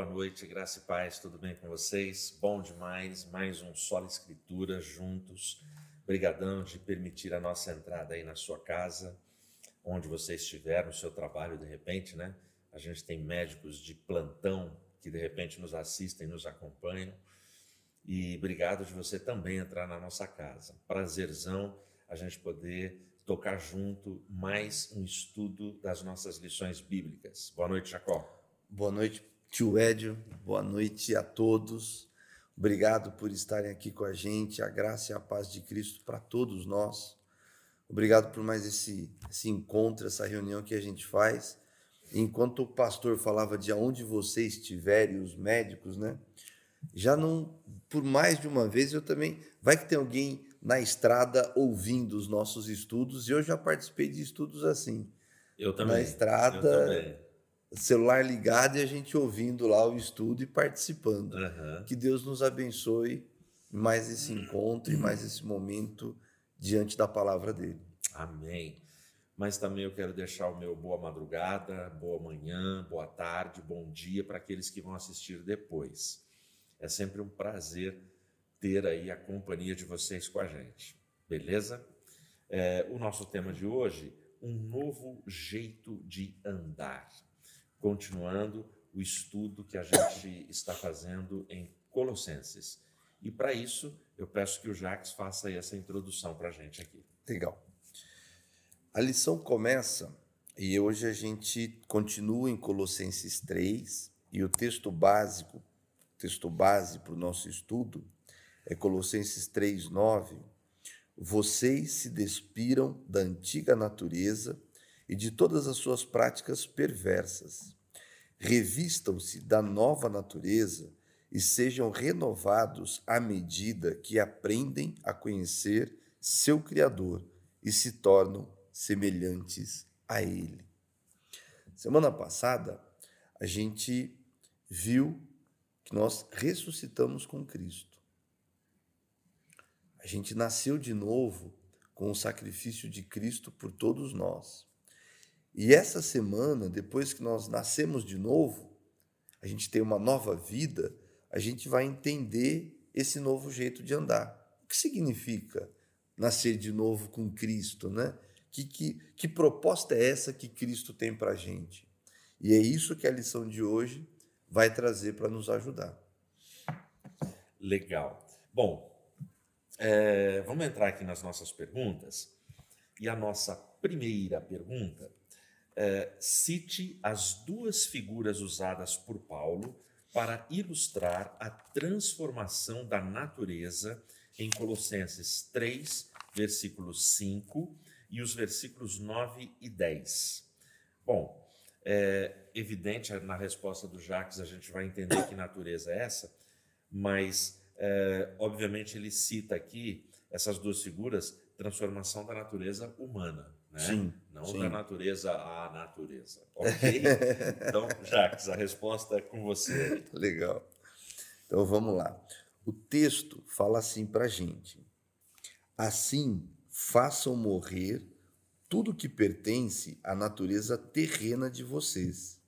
boa noite, graça e paz, tudo bem com vocês? Bom demais, mais um Solo Escritura juntos. Obrigadão de permitir a nossa entrada aí na sua casa, onde você estiver, no seu trabalho, de repente, né? A gente tem médicos de plantão que de repente nos assistem, nos acompanham. E obrigado de você também entrar na nossa casa. Prazerzão a gente poder tocar junto mais um estudo das nossas lições bíblicas. Boa noite, Jacó. Boa noite, tio Edio. Boa noite a todos. Obrigado por estarem aqui com a gente. A graça e a paz de Cristo para todos nós. Obrigado por mais esse, esse encontro, essa reunião que a gente faz. Enquanto o pastor falava de aonde você estiver e os médicos, né? Já não, por mais de uma vez, eu também. Vai que tem alguém na estrada ouvindo os nossos estudos, e eu já participei de estudos assim. Eu também. Na estrada, celular ligado e a gente ouvindo lá o estudo e participando. Uhum. Que Deus nos abençoe mais esse encontro e mais esse momento diante da palavra dele. Amém. Mas também eu quero deixar o meu boa madrugada, boa manhã, boa tarde, bom dia para aqueles que vão assistir depois. É sempre um prazer ter aí a companhia de vocês com a gente, beleza? É, o nosso tema de hoje, um novo jeito de andar. Continuando o estudo que a gente está fazendo em Colossenses. E para isso, eu peço que o Jacques faça essa introdução para a gente aqui. Legal. A lição começa e hoje a gente continua em Colossenses 3 e o texto básico, texto base para o nosso estudo é Colossenses 3:9. Vocês se despiram da antiga natureza e de todas as suas práticas perversas. Revistam-se da nova natureza e sejam renovados à medida que aprendem a conhecer seu Criador e se tornam semelhantes a Ele. Semana passada, a gente viu que nós ressuscitamos com Cristo. A gente nasceu de novo com o sacrifício de Cristo por todos nós. E essa semana, depois que nós nascemos de novo, a gente tem uma nova vida, a gente vai entender esse novo jeito de andar. O que significa nascer de novo com Cristo, né? Que, que, que proposta é essa que Cristo tem para a gente? E é isso que a lição de hoje vai trazer para nos ajudar. Legal. Bom, é, vamos entrar aqui nas nossas perguntas. E a nossa primeira pergunta é, cite as duas figuras usadas por Paulo para ilustrar a transformação da natureza em Colossenses 3, versículos 5 e os versículos 9 e 10. Bom, é evidente na resposta do Jacques a gente vai entender que natureza é essa, mas é, obviamente, ele cita aqui essas duas figuras, transformação da natureza humana, né? Sim, não sim. da natureza à natureza. Ok? então, Jacques, a resposta é com você. Legal. Então vamos lá. O texto fala assim para gente: assim façam morrer tudo que pertence à natureza terrena de vocês.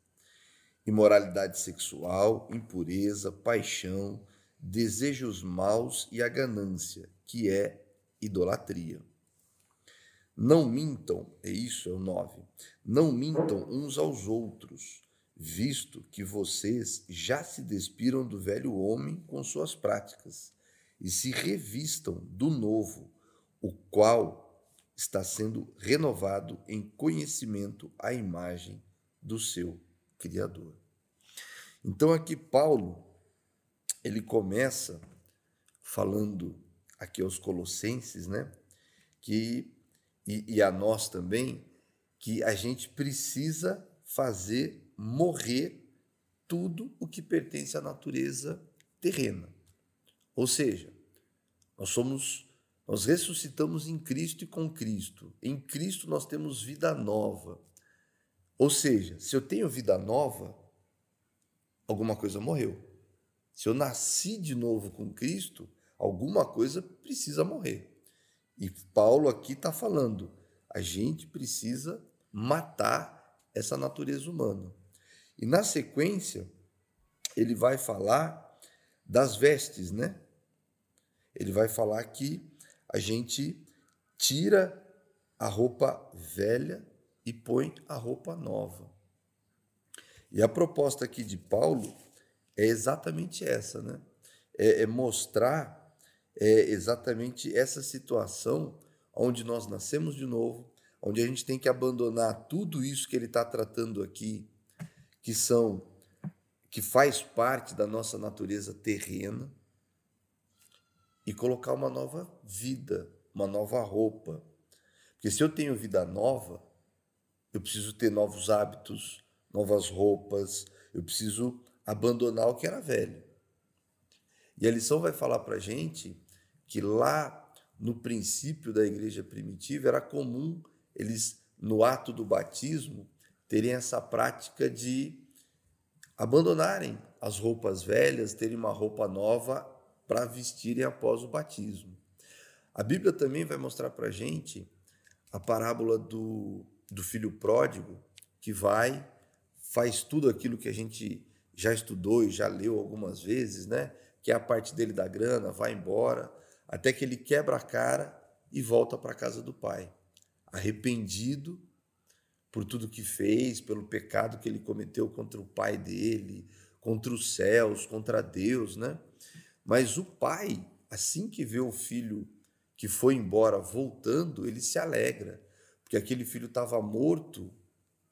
Imoralidade sexual, impureza, paixão, desejos maus e a ganância, que é idolatria. Não mintam, é isso, é o 9. Não mintam uns aos outros, visto que vocês já se despiram do velho homem com suas práticas e se revistam do novo, o qual está sendo renovado em conhecimento à imagem do seu Criador. Então aqui Paulo ele começa falando aqui aos Colossenses, né? Que, e, e a nós também, que a gente precisa fazer morrer tudo o que pertence à natureza terrena. Ou seja, nós somos nós ressuscitamos em Cristo e com Cristo. Em Cristo nós temos vida nova. Ou seja, se eu tenho vida nova, alguma coisa morreu. Se eu nasci de novo com Cristo, alguma coisa precisa morrer. E Paulo aqui está falando, a gente precisa matar essa natureza humana. E na sequência, ele vai falar das vestes, né? Ele vai falar que a gente tira a roupa velha e põe a roupa nova. E a proposta aqui de Paulo é exatamente essa, né? É, é mostrar é, exatamente essa situação onde nós nascemos de novo, onde a gente tem que abandonar tudo isso que ele está tratando aqui, que são que faz parte da nossa natureza terrena, e colocar uma nova vida, uma nova roupa. Porque se eu tenho vida nova, eu preciso ter novos hábitos, novas roupas, eu preciso abandonar o que era velho. E a lição vai falar para a gente que lá no princípio da igreja primitiva era comum eles, no ato do batismo, terem essa prática de abandonarem as roupas velhas, terem uma roupa nova para vestirem após o batismo. A Bíblia também vai mostrar para a gente a parábola do, do filho pródigo, que vai, faz tudo aquilo que a gente já estudou e já leu algumas vezes, né? Que é a parte dele da grana, vai embora, até que ele quebra a cara e volta para a casa do pai, arrependido por tudo que fez, pelo pecado que ele cometeu contra o pai dele, contra os céus, contra Deus, né? Mas o pai, assim que vê o filho que foi embora voltando, ele se alegra, porque aquele filho estava morto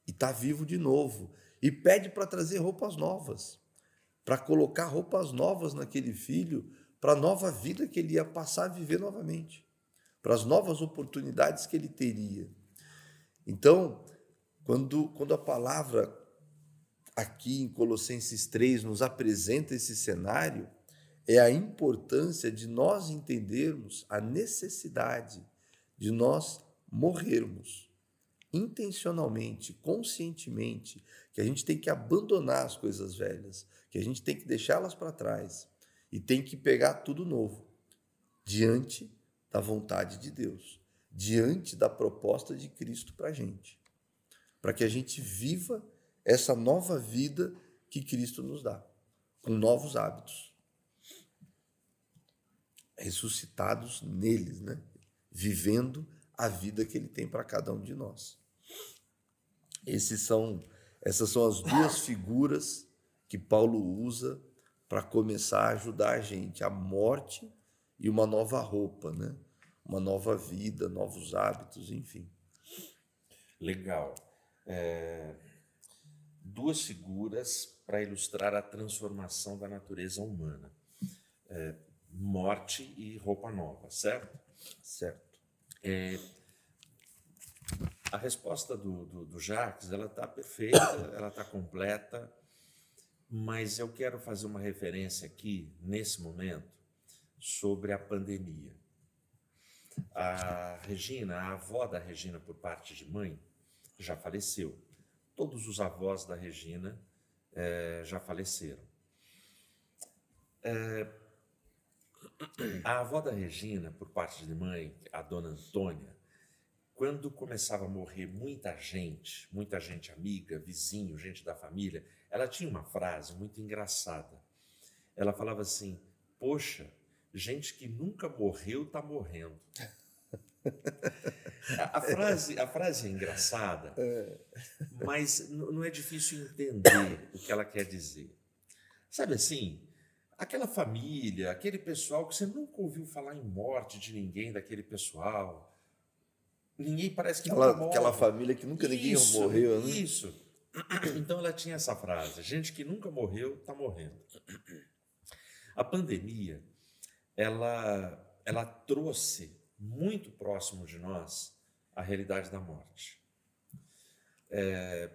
e está vivo de novo, e pede para trazer roupas novas, para colocar roupas novas naquele filho, para a nova vida que ele ia passar a viver novamente, para as novas oportunidades que ele teria. Então, quando, quando a palavra aqui em Colossenses 3 nos apresenta esse cenário, é a importância de nós entendermos a necessidade de nós morrermos intencionalmente, conscientemente, que a gente tem que abandonar as coisas velhas, que a gente tem que deixá-las para trás e tem que pegar tudo novo diante da vontade de Deus, diante da proposta de Cristo para a gente para que a gente viva essa nova vida que Cristo nos dá, com novos hábitos, ressuscitados neles, né? vivendo a vida que Ele tem para cada um de nós. Esses são, essas são as duas figuras que Paulo usa para começar a ajudar a gente, a morte e uma nova roupa, né? uma nova vida, novos hábitos, enfim. Legal é, duas figuras para ilustrar a transformação da natureza humana: é, morte e roupa nova, certo? Certo. É, a resposta do, do, do Jacques ela está perfeita, ela está completa, mas eu quero fazer uma referência aqui nesse momento sobre a pandemia. A Regina, a avó da Regina por parte de mãe, já faleceu. Todos os avós da Regina é, já faleceram. É, a avó da Regina, por parte de mãe, a dona Antônia, quando começava a morrer muita gente, muita gente amiga, vizinho, gente da família, ela tinha uma frase muito engraçada. Ela falava assim: Poxa, gente que nunca morreu está morrendo. A, a, frase, a frase é engraçada, é. mas não é difícil entender o que ela quer dizer. Sabe assim, aquela família, aquele pessoal que você nunca ouviu falar em morte de ninguém daquele pessoal. Ninguém parece que aquela, aquela família que nunca ninguém isso, morreu, né? Isso. Então ela tinha essa frase: gente que nunca morreu está morrendo. A pandemia, ela, ela trouxe muito próximo de nós a realidade da morte. É,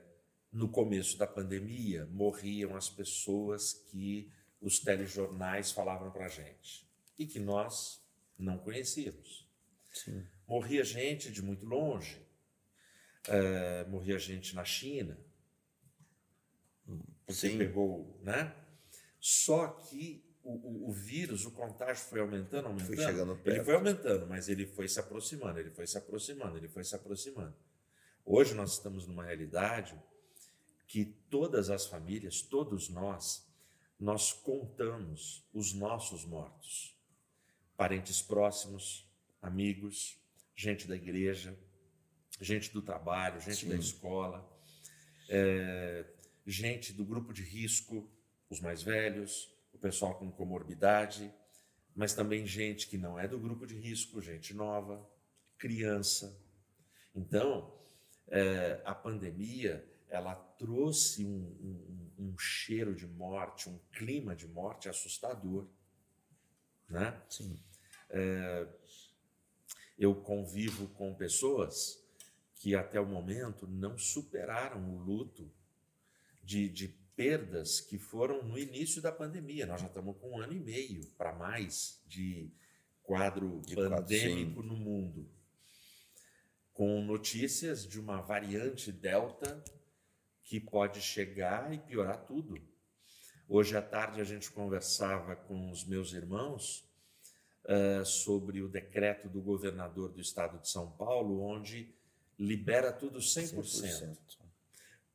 no começo da pandemia, morriam as pessoas que os telejornais falavam para a gente e que nós não conhecíamos. Sim. Morria gente de muito longe, é, morria gente na China, você Sim. pegou, né? Só que o, o, vírus, o contágio foi aumentando, aumentando. Foi chegando perto. Ele foi aumentando, mas ele foi se aproximando, ele foi se aproximando, ele foi se aproximando. Hoje nós estamos numa realidade que todas as famílias, todos nós, nós contamos os nossos mortos, parentes próximos, amigos, gente da igreja, gente do trabalho, gente Sim. da escola, é, gente do grupo de risco, os mais velhos, o pessoal com comorbidade, mas também gente que não é do grupo de risco, gente nova, criança. Então, é, a pandemia ela trouxe um, um, um, cheiro de morte, um clima de morte assustador, né? Sim. É, eu convivo com pessoas que até o momento não superaram o luto de, de perdas que foram no início da pandemia. Nós já estamos com um ano e meio para mais de quadro de pandêmico quadro, no mundo, com notícias de uma variante Delta que pode chegar e piorar tudo. Hoje à tarde a gente conversava com os meus irmãos uh, sobre o decreto do governador do estado de São Paulo, onde libera tudo 100%. 100%.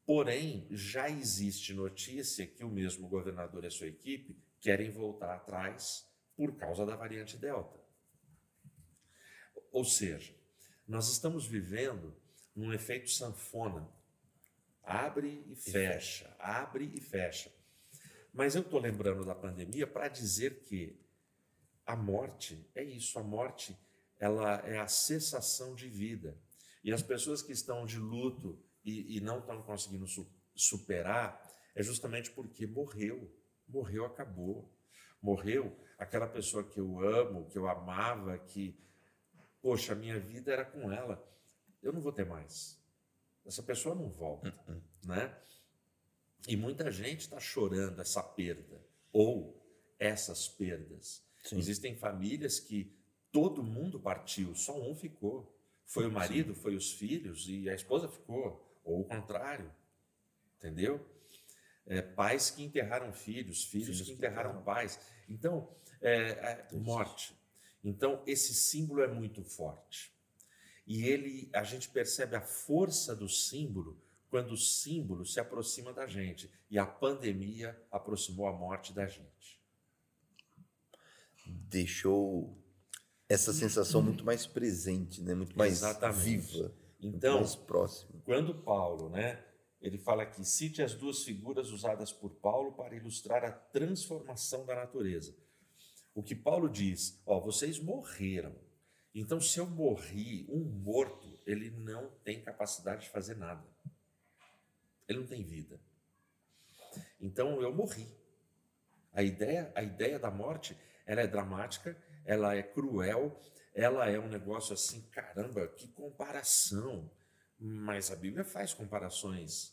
Porém, já existe notícia que o mesmo governador e a sua equipe querem voltar atrás por causa da variante Delta. Ou seja, nós estamos vivendo num efeito sanfona. Abre e fecha, abre e fecha. Mas eu estou lembrando da pandemia para dizer que a morte é isso, a morte ela é a cessação de vida. E as pessoas que estão de luto e, e não estão conseguindo su superar é justamente porque morreu, morreu, acabou. Morreu aquela pessoa que eu amo, que eu amava, que, poxa, a minha vida era com ela. Eu não vou ter mais. Essa pessoa não volta, uh -uh. né? E muita gente está chorando essa perda ou essas perdas. Sim. Existem famílias que todo mundo partiu, só um ficou. Foi o marido, Sim. foi os filhos e a esposa ficou, ou o contrário, entendeu? É, pais que enterraram filhos, filhos, filhos que enterraram que pais. Então, é, é, morte. Então, esse símbolo é muito forte. E ele, a gente percebe a força do símbolo quando o símbolo se aproxima da gente. E a pandemia aproximou a morte da gente. Deixou essa sensação muito mais presente, né? muito mais Exatamente. viva, então, mais próxima. Quando Paulo, né, ele fala aqui, cite as duas figuras usadas por Paulo para ilustrar a transformação da natureza. O que Paulo diz, ó, vocês morreram. Então, se eu morri, um morto, ele não tem capacidade de fazer nada. Ele não tem vida. Então, eu morri. A ideia, a ideia da morte, ela é dramática ela é cruel, ela é um negócio assim, caramba, que comparação. Mas a Bíblia faz comparações.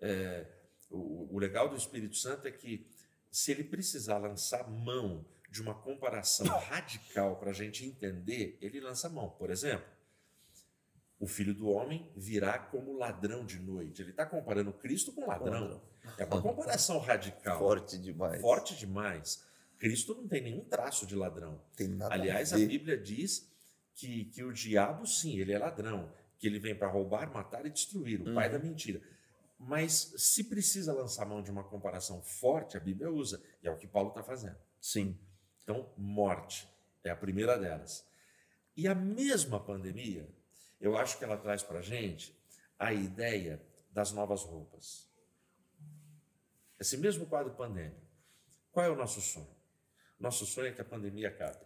É, o, o legal do Espírito Santo é que, se ele precisar lançar mão de uma comparação radical para a gente entender, ele lança mão. Por exemplo, o filho do homem virá como ladrão de noite. Ele está comparando Cristo com ladrão. É uma comparação radical. Forte demais. Forte demais. Cristo não tem nenhum traço de ladrão. Aliás, a, a, Bíblia diz que, que o diabo, sim, ele é ladrão, que ele vem para roubar, matar e destruir, o uhum. pai da mentira. Mas se precisa lançar mão de uma comparação forte, a Bíblia usa, e é o que Paulo está fazendo. Sim. Então, morte é a primeira delas. E a mesma pandemia, eu acho que ela traz para a gente a ideia das novas roupas. Esse mesmo quadro pandêmico. Qual é o nosso sonho? Nosso sonho é que a pandemia acabe.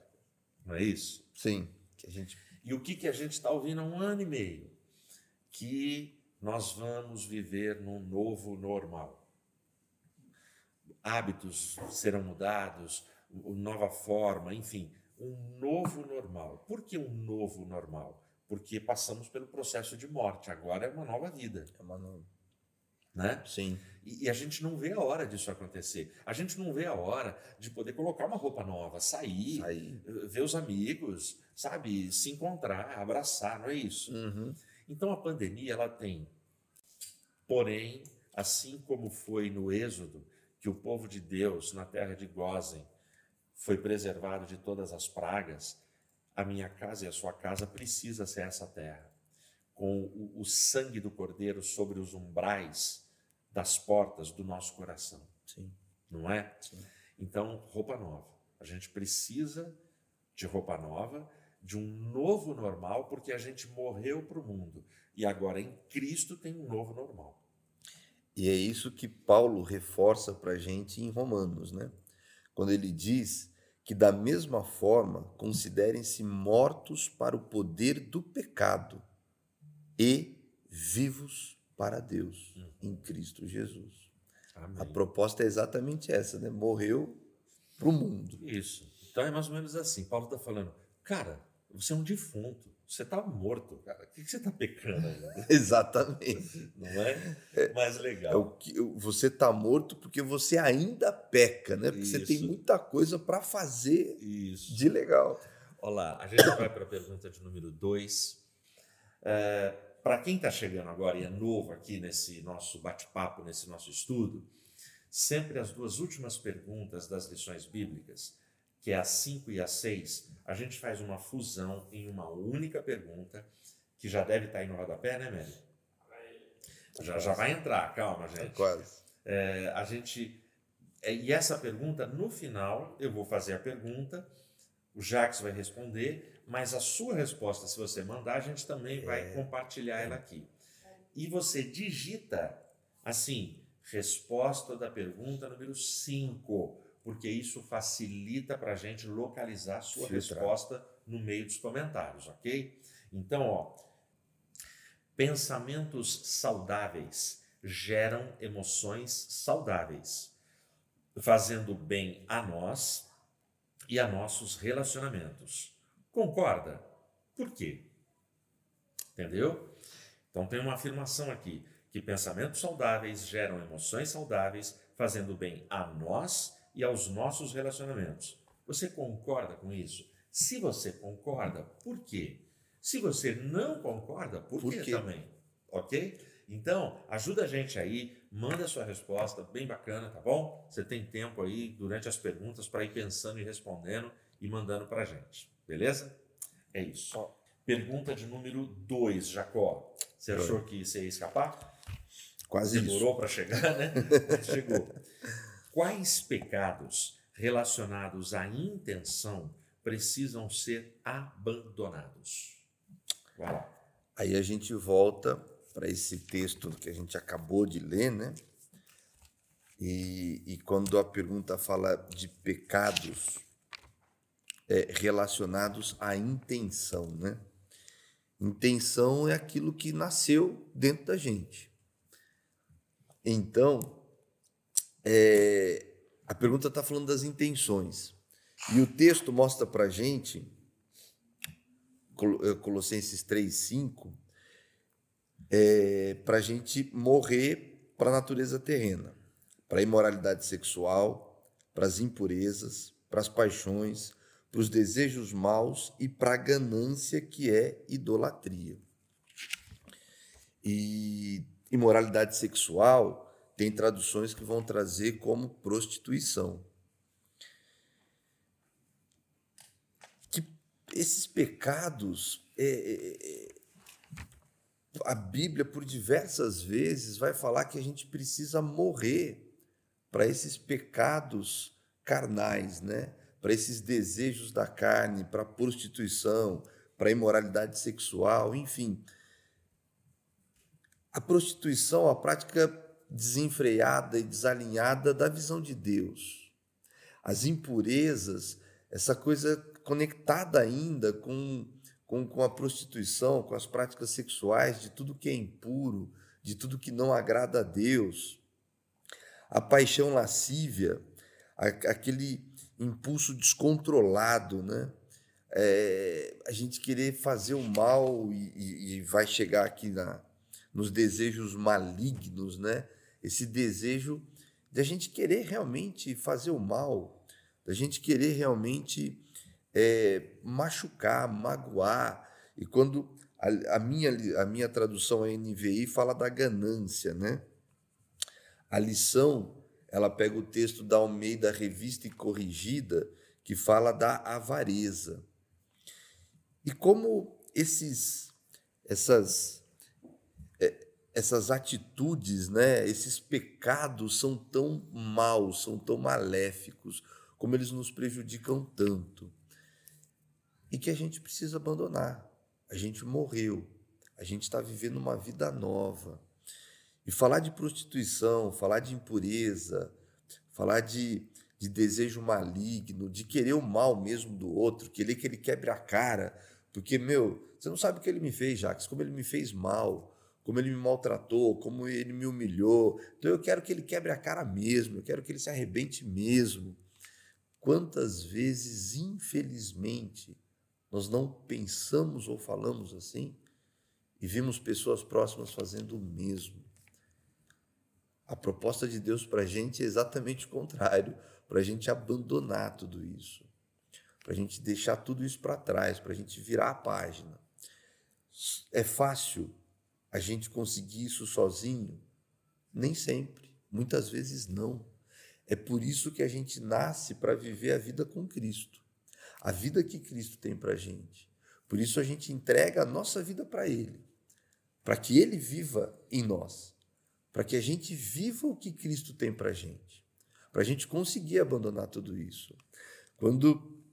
Não é isso? Sim. Que a gente... E o que, que a gente está ouvindo há um ano e meio? Que nós vamos viver num novo normal. Hábitos serão mudados, nova forma, enfim, um novo normal. Por que um novo normal? Porque passamos pelo processo de morte, agora é uma nova vida. É uma nova né? Sim. E, e, a gente não vê a hora disso acontecer. A gente não vê a hora de poder colocar uma roupa nova, sair, sair. Ver os amigos, sabe, se encontrar, abraçar, não é isso? Uhum. Então a pandemia ela tem, porém, assim como foi no Êxodo, que o povo de Deus na terra de Gozen foi preservado de todas as pragas, a minha casa e a sua casa precisa ser essa terra, com o, o sangue do Cordeiro sobre os umbrais das portas do nosso coração. Sim. não é? Sim. Então, roupa nova. A gente precisa de roupa nova, de um novo normal, porque a gente morreu para o mundo e agora em Cristo tem um novo normal. E é isso que Paulo reforça para a gente em Romanos, né? Quando ele diz que, da mesma forma, considerem-se mortos para o poder do pecado e vivos para Deus hum. em Cristo Jesus. Amém. A proposta é exatamente essa, né? Morreu para o mundo. Isso. Então é mais ou menos assim. Paulo está falando, cara, você é um defunto. Você está morto, cara. O que, você está pecando ainda? Exatamente. Não é? é Mais legal. É o que, você está morto porque você ainda peca, né? Porque Isso. você tem muita coisa para fazer Isso. de legal. Olá, a gente vai para a pergunta de número 2. É, para quem está chegando agora e é novo aqui nesse nosso bate-papo, nesse nosso estudo, sempre as duas últimas perguntas das lições bíblicas, que é a 5 e a 6, a gente faz uma fusão em uma única pergunta, que já deve estar aí no rodapé, né, Mary? Já, já vai entrar, calma, gente. É quase. É, a gente. É, e essa pergunta, no final, eu vou fazer a pergunta, o Jacques vai responder, mas a sua resposta, se você mandar, a gente também é. vai compartilhar ela aqui. E você digita assim, resposta da pergunta número 5 porque isso facilita para a gente localizar sua Filtrar. resposta no meio dos comentários, ok? Então, ó, pensamentos saudáveis geram emoções saudáveis, fazendo bem a nós e a nossos relacionamentos. Concorda? Por quê? Entendeu? Então tem uma afirmação aqui que pensamentos saudáveis geram emoções saudáveis, fazendo bem a nós e aos nossos relacionamentos. Você concorda com isso? Se você concorda, por quê? Se você não concorda, por, por quê, quê também? Ok? Então, ajuda a gente aí, manda a sua resposta, bem bacana, tá bom? Você tem tempo aí durante as perguntas para ir pensando e respondendo e mandando para a gente, beleza? É isso. Pergunta de número 2, Jacó. Você achou que você ia escapar? Quase Demorou para chegar, né? Chegou. Quais pecados relacionados à intenção precisam ser abandonados? Uau. Aí a gente volta para esse texto que a gente acabou de ler, né? E, e quando a pergunta fala de pecados é, relacionados à intenção, né? Intenção é aquilo que nasceu dentro da gente. Então, é, a pergunta está falando das intenções. E o texto mostra para a gente, é, Colossenses 3, 5, é, para a gente morrer para a natureza terrena, para a imoralidade sexual, para as impurezas, para as paixões, para os desejos maus e para a ganância que é idolatria. E imoralidade sexual tem traduções que vão trazer como prostituição. Que esses pecados, é, é, é, a Bíblia, por diversas vezes, vai falar que a gente precisa morrer para esses pecados carnais, né? para esses desejos da carne, para a prostituição, para a imoralidade sexual, enfim. A prostituição, a prática desenfreada e desalinhada da visão de Deus. As impurezas, essa coisa conectada ainda com, com, com a prostituição, com as práticas sexuais, de tudo que é impuro, de tudo que não agrada a Deus. A paixão lascívia, aquele impulso descontrolado, né? É, a gente querer fazer o mal e, e vai chegar aqui na, nos desejos malignos, né? Esse desejo de a gente querer realmente fazer o mal, da gente querer realmente é, machucar, magoar. E quando a, a, minha, a minha tradução é NVI fala da ganância, né? A lição, ela pega o texto da Almeida Revista e Corrigida, que fala da avareza. E como esses essas essas atitudes, né, esses pecados são tão maus, são tão maléficos, como eles nos prejudicam tanto. E que a gente precisa abandonar. A gente morreu, a gente está vivendo uma vida nova. E falar de prostituição, falar de impureza, falar de, de desejo maligno, de querer o mal mesmo do outro, querer que ele quebre a cara, porque, meu, você não sabe o que ele me fez, Jacques, como ele me fez mal, como ele me maltratou, como ele me humilhou. Então eu quero que ele quebre a cara mesmo, eu quero que ele se arrebente mesmo. Quantas vezes, infelizmente, nós não pensamos ou falamos assim e vimos pessoas próximas fazendo o mesmo? A proposta de Deus para a gente é exatamente o contrário, para a gente abandonar tudo isso, para a gente deixar tudo isso para trás, para a gente virar a página. É fácil a gente conseguir isso sozinho? Nem sempre, muitas vezes não. É por isso que a gente nasce para viver a vida com Cristo, a vida que Cristo tem para a gente. Por isso a gente entrega a nossa vida para Ele, para que Ele viva em nós, para que a gente viva o que Cristo tem para a gente, para a gente conseguir abandonar tudo isso. Quando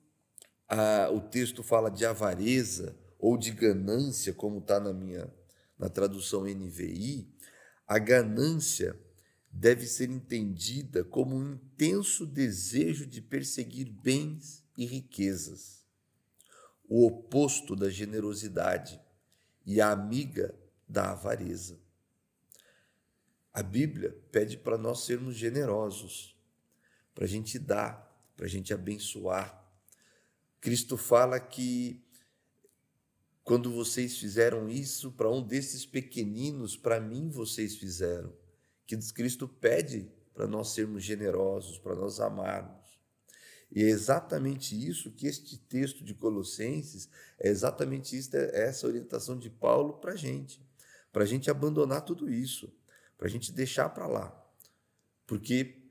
a, o texto fala de avareza ou de ganância, como está na minha na tradução NVI, a ganância deve ser entendida como um intenso desejo de perseguir bens e riquezas, o oposto da generosidade e a amiga da avareza. A Bíblia pede para nós sermos generosos, para a gente dar, para a gente abençoar. Cristo fala que quando vocês fizeram isso para um desses pequeninos, para mim vocês fizeram. Que Cristo pede para nós sermos generosos, para nós amarmos. E é exatamente isso que este texto de Colossenses, é exatamente isso, é essa orientação de Paulo para a gente. Para a gente abandonar tudo isso, para a gente deixar para lá. Porque,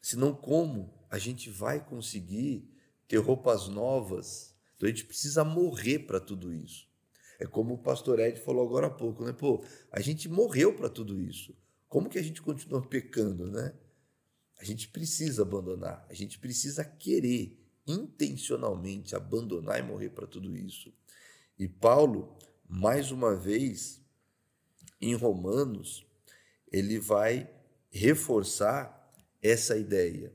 senão, como a gente vai conseguir ter roupas novas então a gente precisa morrer para tudo isso. É como o pastor Ed falou agora há pouco, né? Pô, a gente morreu para tudo isso. Como que a gente continua pecando, né? A gente precisa abandonar, a gente precisa querer intencionalmente abandonar e morrer para tudo isso. E Paulo, mais uma vez, em Romanos, ele vai reforçar essa ideia.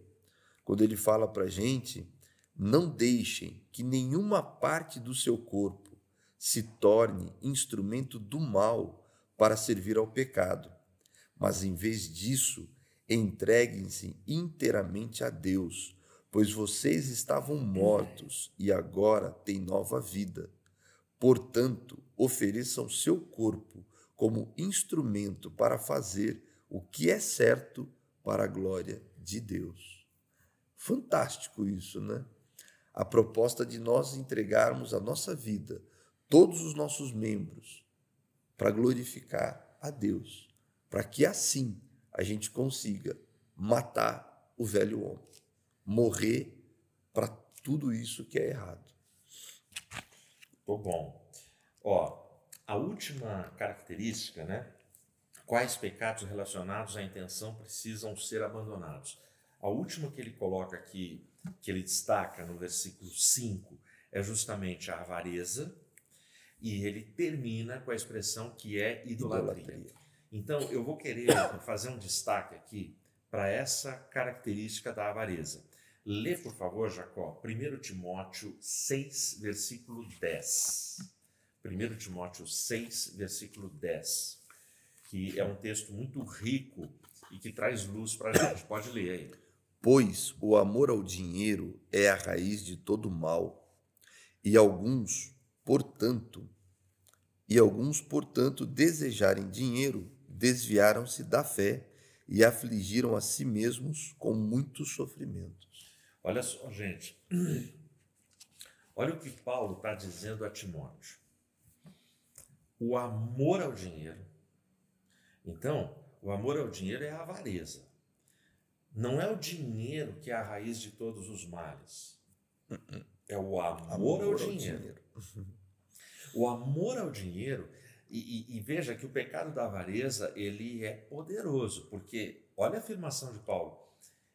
Quando ele fala para a gente não deixem que nenhuma parte do seu corpo se torne instrumento do mal para servir ao pecado, mas em vez disso, entreguem-se inteiramente a Deus, pois vocês estavam mortos e agora têm nova vida. Portanto, ofereçam seu corpo como instrumento para fazer o que é certo para a glória de Deus. Fantástico isso, né? A proposta de nós entregarmos a nossa vida, todos os nossos membros, para glorificar a Deus, para que assim a gente consiga matar o velho homem, morrer para tudo isso que é errado. Tô bom. Ó, a última característica, né? Quais pecados relacionados à intenção precisam ser abandonados? A última que ele coloca aqui que ele destaca no versículo 5 é justamente a avareza, e ele termina com a expressão que é idolatria. idolatria. Então, eu vou querer fazer um destaque aqui para essa característica da avareza. Lê, por favor, Jacó, 1 Timóteo 6, versículo 10. 1 Timóteo 6, versículo 10, que é um texto muito rico e que traz luz para a gente. Pode ler aí. Pois o amor ao dinheiro é a raiz de todo mal, e alguns, portanto, e alguns, portanto, desejarem dinheiro, desviaram-se da fé e afligiram a si mesmos com muitos sofrimentos. Olha só, gente. Olha o que Paulo está dizendo a Timóteo. O amor ao dinheiro. Então, o amor ao dinheiro é a avareza. Não é o dinheiro que é a raiz de todos os males. É o amor, amor ao, dinheiro. ao dinheiro. O amor ao dinheiro, E, e, e, veja que o pecado da avareza ele é poderoso, porque olha a afirmação de Paulo,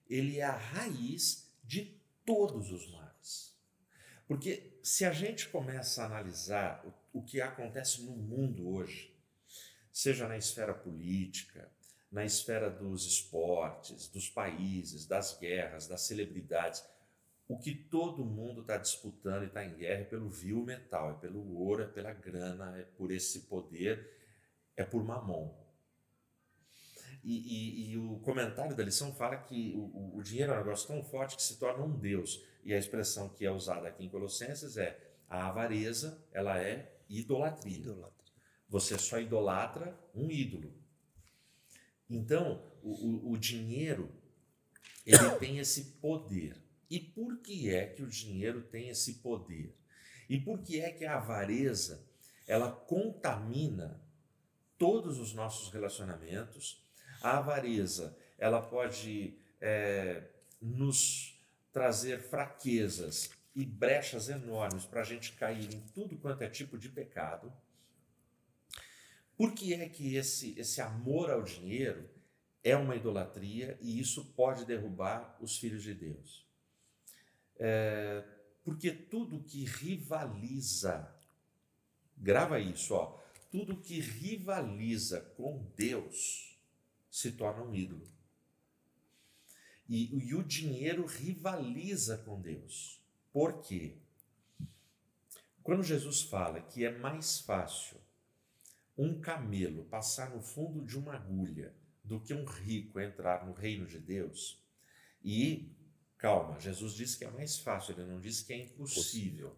ele é a raiz de todos os males. Porque se a gente começa a analisar o, o que acontece no mundo hoje, seja na esfera política, na esfera dos esportes, dos países, das guerras, das celebridades, o que todo mundo está disputando e está em guerra é pelo vil metal, é pelo ouro, é pela grana, é por esse poder, é por mamon. E, e, e o comentário da lição fala que o, o, dinheiro é um negócio tão forte que se torna um Deus. E a expressão que é usada aqui em Colossenses é a avareza, ela é idolatria. idolatria. Você só idolatra um ídolo. Então, o, o dinheiro, ele tem esse poder. E por que é que o dinheiro tem esse poder? E por que é que a avareza ela contamina todos os nossos relacionamentos? A avareza ela pode é, nos trazer fraquezas e brechas enormes para a gente cair em tudo quanto é tipo de pecado. Por que é que esse, esse amor ao dinheiro é uma idolatria e isso pode derrubar os filhos de Deus? É, porque tudo que rivaliza, grava isso, ó, tudo que rivaliza com Deus se torna um ídolo. E, e o dinheiro rivaliza com Deus. Por quê? Quando Jesus fala que é mais fácil um camelo passar no fundo de uma agulha do que um rico entrar no reino de Deus, e Calma, Jesus disse que é mais fácil, ele não disse que é impossível.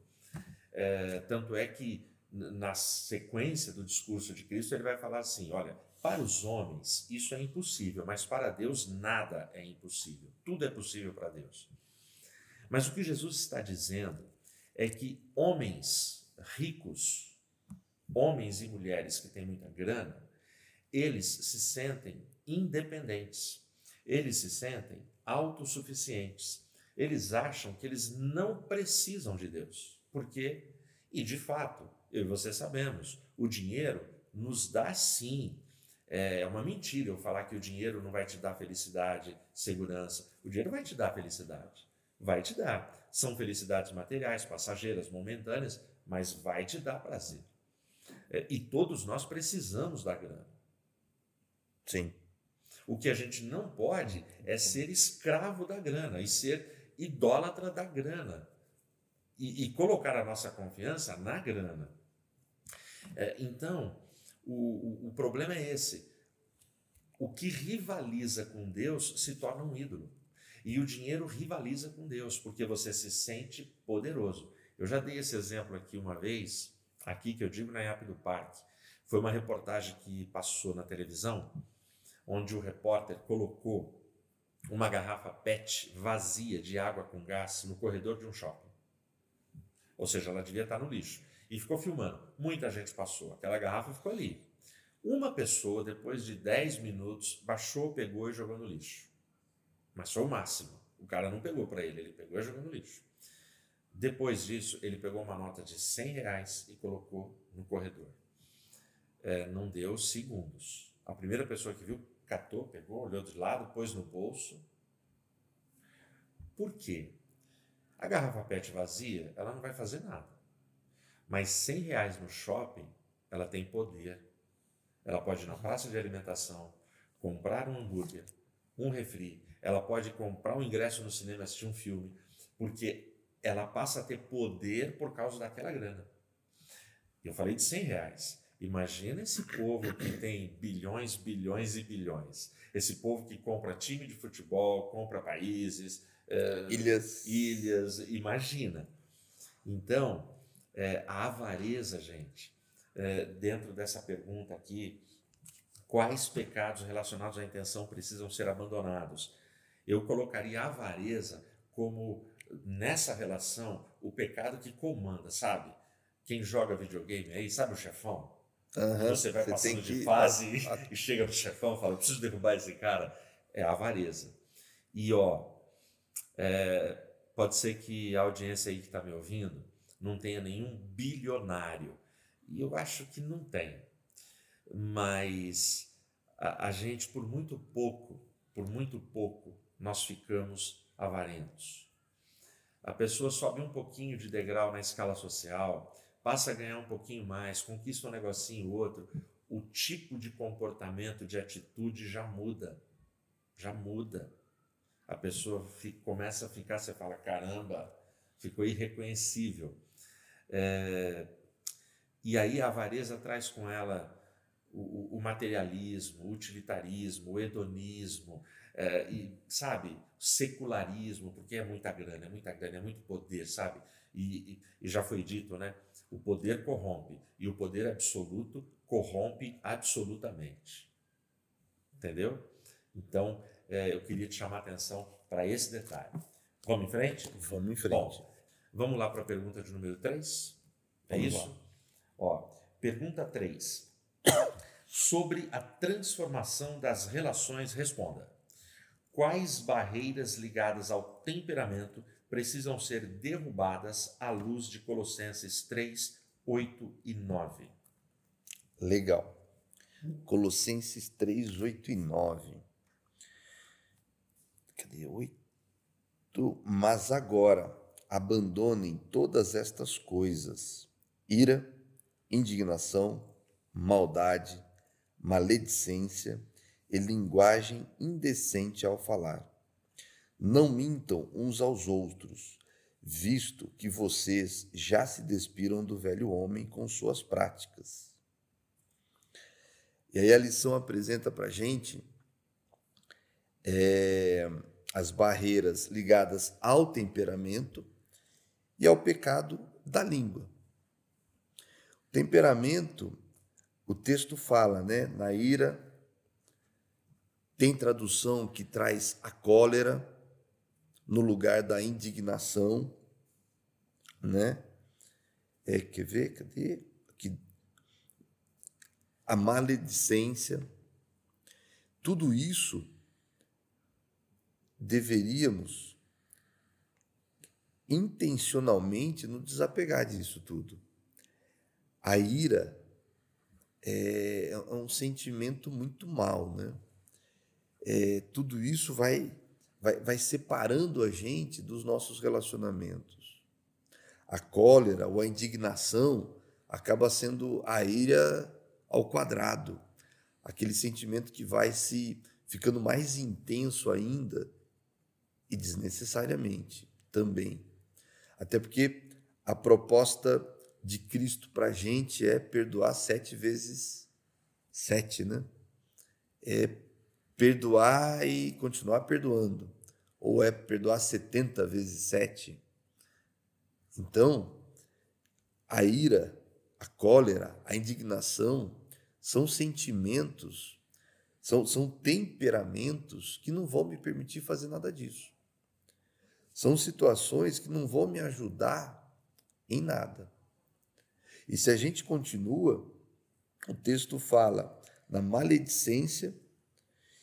É, tanto é que na sequência do discurso de Cristo ele vai falar assim: olha, para os homens isso é impossível, mas para Deus nada é impossível. Tudo é possível para Deus. Mas o que Jesus está dizendo é que homens ricos, homens e mulheres que têm muita grana, eles se sentem independentes. Eles se sentem autossuficientes. Eles acham que eles não precisam de Deus. Por quê? E de fato, eu e você sabemos, o dinheiro nos dá sim. É uma mentira eu falar que o dinheiro não vai te dar felicidade, segurança. O dinheiro vai te dar felicidade. Vai te dar. São felicidades materiais, passageiras, momentâneas, mas vai te dar prazer. É, e todos nós precisamos da grana. Sim. O que a gente não pode é ser escravo da grana e ser idólatra da grana e, e colocar a nossa confiança na grana. É, então, o, o, o problema é esse. O que rivaliza com Deus se torna um ídolo. E o dinheiro rivaliza com Deus, porque você se sente poderoso. Eu já dei esse exemplo aqui uma vez, aqui que eu digo na IAP do Parque. Foi uma reportagem que passou na televisão onde o repórter colocou uma garrafa PET vazia de água com gás no corredor de um shopping. Ou seja, ela devia estar no lixo. E ficou filmando. Muita gente passou. Aquela garrafa ficou ali. Uma pessoa, depois de 10 minutos, baixou, pegou e jogou no lixo. Mas foi o máximo. O cara não pegou para ele, ele pegou e jogou no lixo. Depois disso, ele pegou uma nota de 100 reais e colocou no corredor. É, não deu segundos. A primeira pessoa que viu catou, pegou, olhou de lado, pôs no bolso. Por quê? A garrafa PET vazia, ela não vai fazer nada. Mas 100 reais no shopping, ela tem poder. Ela pode ir na praça de alimentação, comprar um hambúrguer, um refri. Ela pode comprar um ingresso no cinema, assistir um filme, porque ela passa a ter poder por causa daquela grana. Eu falei de 100 reais. Imagina esse povo que tem bilhões, bilhões e bilhões. Esse povo que compra time de futebol, compra países, é, ilhas. ilhas. Imagina. Então, é, a avareza, gente, é, dentro dessa pergunta aqui, quais pecados relacionados à intenção precisam ser abandonados? Eu colocaria a avareza como, nessa relação, o pecado que comanda, sabe? Quem joga videogame aí, sabe o chefão? Uhum, você vai você passando de fase e, e chega no chefão e fala: preciso derrubar esse cara. É a avareza. E ó, é, pode ser que a audiência aí que está me ouvindo não tenha nenhum bilionário. E eu acho que não tem. mas a, a gente, por muito pouco, por muito pouco, nós ficamos avarentos. A pessoa sobe um pouquinho de degrau na escala social, passa a ganhar um pouquinho mais, conquista um negocinho outro, o tipo de comportamento, de atitude já muda. Já muda. A pessoa fica, começa a ficar, você fala, caramba, ficou irreconhecível. É, e aí a avareza traz com ela o, o materialismo, o utilitarismo, o hedonismo, é, e, sabe, secularismo, porque é muita grana, é muita grana, é muito poder, sabe? E, e, e já foi dito, né? O poder corrompe e o poder absoluto corrompe absolutamente. Entendeu? Então, é, eu queria te chamar a atenção para esse detalhe. Vamos em frente? Vamos em frente. Bom, vamos lá para a pergunta de número 3? É vamos isso? Lá. Ó, pergunta 3. Sobre a transformação das relações, responda. Quais barreiras ligadas ao temperamento precisam ser derrubadas à luz de Colossenses 3, 8 e 9? Legal. Colossenses 3, 8 e 9. Cadê 8? Mas agora abandonem todas estas coisas: ira, indignação, maldade, maledicência e linguagem indecente ao falar. Não mintam uns aos outros, visto que vocês já se despiram do velho homem com suas práticas e aí a lição apresenta para a gente é, as barreiras ligadas ao temperamento e ao pecado da língua. O temperamento, o texto fala, né? Na ira, tem tradução que traz a cólera no lugar da indignação, né? É, quer ver? Cadê? a maledicência, tudo isso deveríamos intencionalmente nos desapegar disso tudo. A ira é, é um sentimento muito mal, né? É, tudo isso vai, vai, vai separando a gente dos nossos relacionamentos. A cólera ou a indignação acaba sendo a ira ao quadrado, aquele sentimento que vai se ficando mais intenso ainda e desnecessariamente também. Até porque a proposta de Cristo para a gente é perdoar sete vezes sete, né? É perdoar e continuar perdoando. Ou é perdoar setenta vezes sete. Então, a ira, a cólera, a indignação são sentimentos, são, são temperamentos que não vão me permitir fazer nada disso. São situações que não vão me ajudar em nada. E se a gente continua, o texto fala na maledicência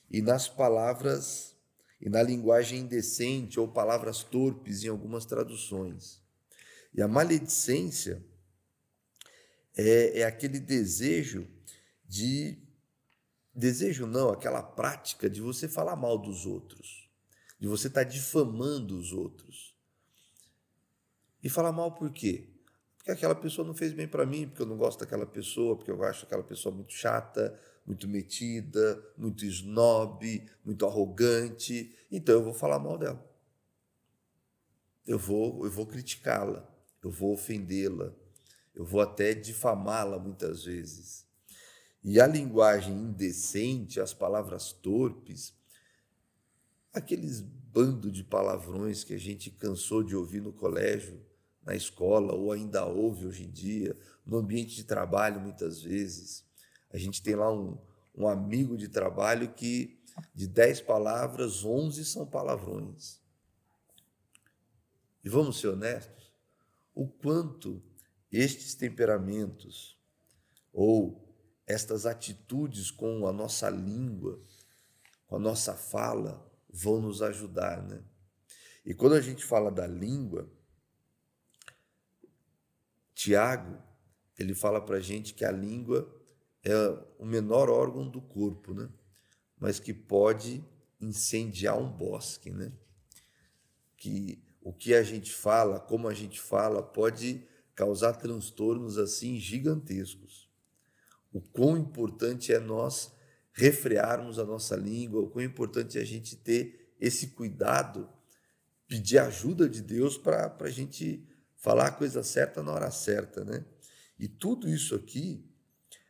e nas palavras e na linguagem indecente ou palavras torpes em algumas traduções. E a maledicência é, é aquele desejo de desejo não, aquela prática de você falar mal dos outros, de você estar tá difamando os outros. E falar mal por quê? Porque aquela pessoa não fez bem para mim, porque eu não gosto daquela pessoa, porque eu acho aquela pessoa muito chata, muito metida, muito snob, muito arrogante, então eu vou falar mal dela. Eu vou, eu vou criticá-la, eu vou ofendê-la, eu vou até difamá-la muitas vezes. E a linguagem indecente, as palavras torpes, aqueles bando de palavrões que a gente cansou de ouvir no colégio, na escola, ou ainda ouve hoje em dia, no ambiente de trabalho, muitas vezes. A gente tem lá um, um amigo de trabalho que, de dez palavras, onze são palavrões. E vamos ser honestos, o quanto estes temperamentos, ou estas atitudes com a nossa língua, com a nossa fala, vão nos ajudar, né? E quando a gente fala da língua, Tiago, ele fala para gente que a língua é o menor órgão do corpo, né? Mas que pode incendiar um bosque, né? Que o que a gente fala, como a gente fala, pode causar transtornos assim gigantescos. O quão importante é nós refrearmos a nossa língua, o quão importante é a gente ter esse cuidado, pedir ajuda de Deus para a gente falar a coisa certa na hora certa, né? E tudo isso aqui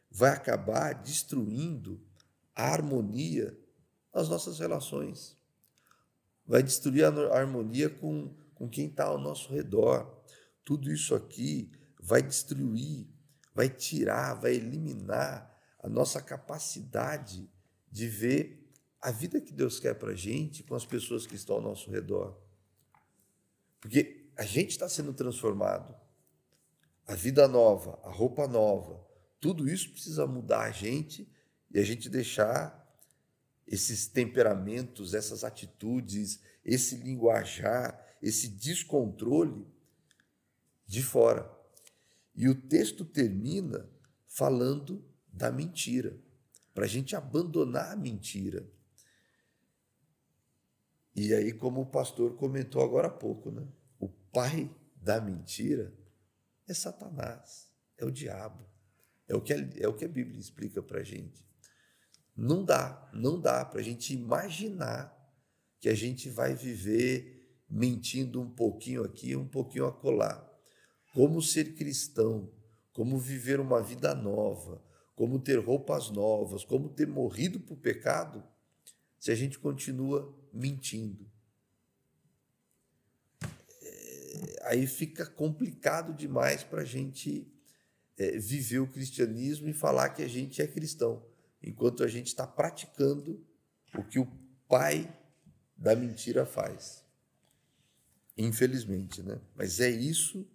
vai acabar destruindo a harmonia nas nossas relações. Vai destruir a harmonia com, com quem está ao nosso redor. Tudo isso aqui vai destruir, vai tirar, vai eliminar a nossa capacidade de ver a vida que Deus quer para a gente com as pessoas que estão ao nosso redor. Porque a gente está sendo transformado. A vida nova, a roupa nova, tudo isso precisa mudar a gente e a gente deixar esses temperamentos, essas atitudes, esse linguajar, esse descontrole de fora. E o texto termina falando da mentira, para a gente abandonar a mentira. E aí, como o pastor comentou agora há pouco, né? Pai da mentira é Satanás, é o diabo. É o que a, é o que a Bíblia explica para a gente. Não dá, não dá para a gente imaginar que a gente vai viver mentindo um pouquinho aqui, um pouquinho acolá. Como ser cristão, como viver uma vida nova, como ter roupas novas, como ter morrido para o pecado, se a gente continua mentindo. É, aí fica complicado demais para a gente é, viver o cristianismo e falar que a gente é cristão, enquanto a gente está praticando o que o pai da mentira faz. Infelizmente, né? Mas é isso,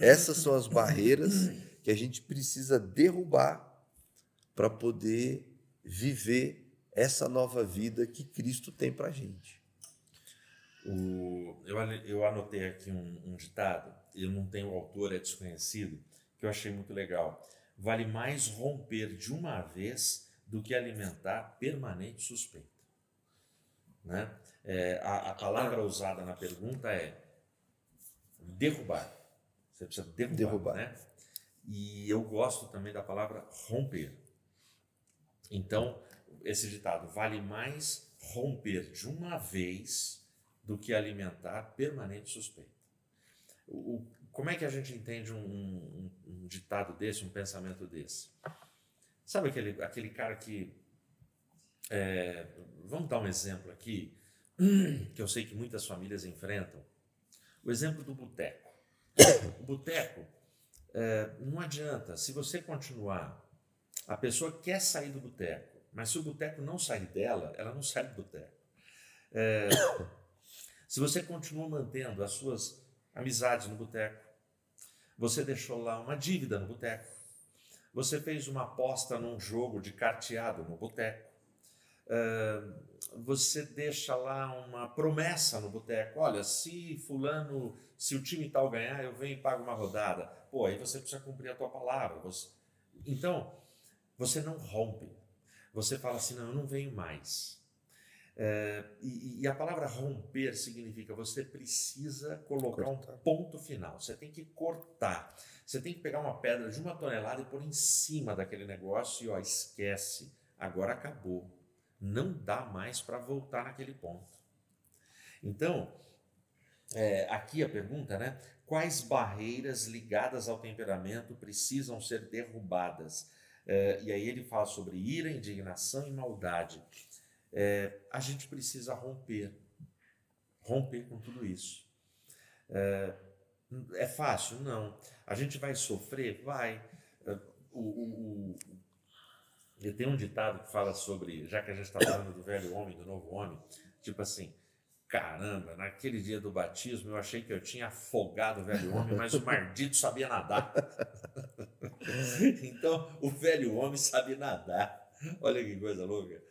essas são as barreiras que a gente precisa derrubar para poder viver essa nova vida que Cristo tem para a gente. O, eu, eu anotei aqui um, um ditado, eu não tenho o autor, é desconhecido, que eu achei muito legal. Vale mais romper de uma vez do que alimentar permanente suspeita. Né? É, a, a, palavra usada na pergunta é derrubar. Você precisa derrubar. derrubar. Né? E eu gosto também da palavra romper. Então, esse ditado vale mais romper de uma vez do que alimentar permanente suspeita. O, como é que a gente entende um, um, um ditado desse, um pensamento desse? Sabe aquele, aquele cara que. É, vamos dar um exemplo aqui, que eu sei que muitas famílias enfrentam. O exemplo do boteco. O boteco, é, não adianta, se você continuar, a pessoa quer sair do boteco, mas se o boteco não sair dela, ela não sai do boteco. É, se você continua mantendo as suas amizades no boteco, você deixou lá uma dívida no boteco. Você fez uma aposta num jogo de carteado no boteco. Uh, você deixa lá uma promessa no boteco. Olha, se fulano, se o time tal ganhar, eu venho e pago uma rodada. Pô, aí você precisa cumprir a tua palavra. Você... Então, você não rompe. Você fala assim, não, eu não venho mais. É, e, e, a palavra romper significa você precisa colocar cortar. um ponto final. Você tem que cortar. Você tem que pegar uma pedra de uma tonelada e pôr em cima daquele negócio e ó, esquece. Agora acabou. Não dá mais para voltar naquele ponto. Então, é, aqui a pergunta, né? Quais barreiras ligadas ao temperamento precisam ser derrubadas? É, e aí ele fala sobre ira, indignação e maldade é, a gente precisa romper, romper com tudo isso. É, é, fácil? Não. A gente vai sofrer? Vai. É, o, o, o, eu tenho um ditado que fala sobre, já que a gente está falando do velho homem, do novo homem, tipo assim, caramba, naquele dia do batismo eu achei que eu tinha afogado o velho homem, mas o maldito sabia nadar. então, o velho homem sabe nadar. Olha que coisa louca.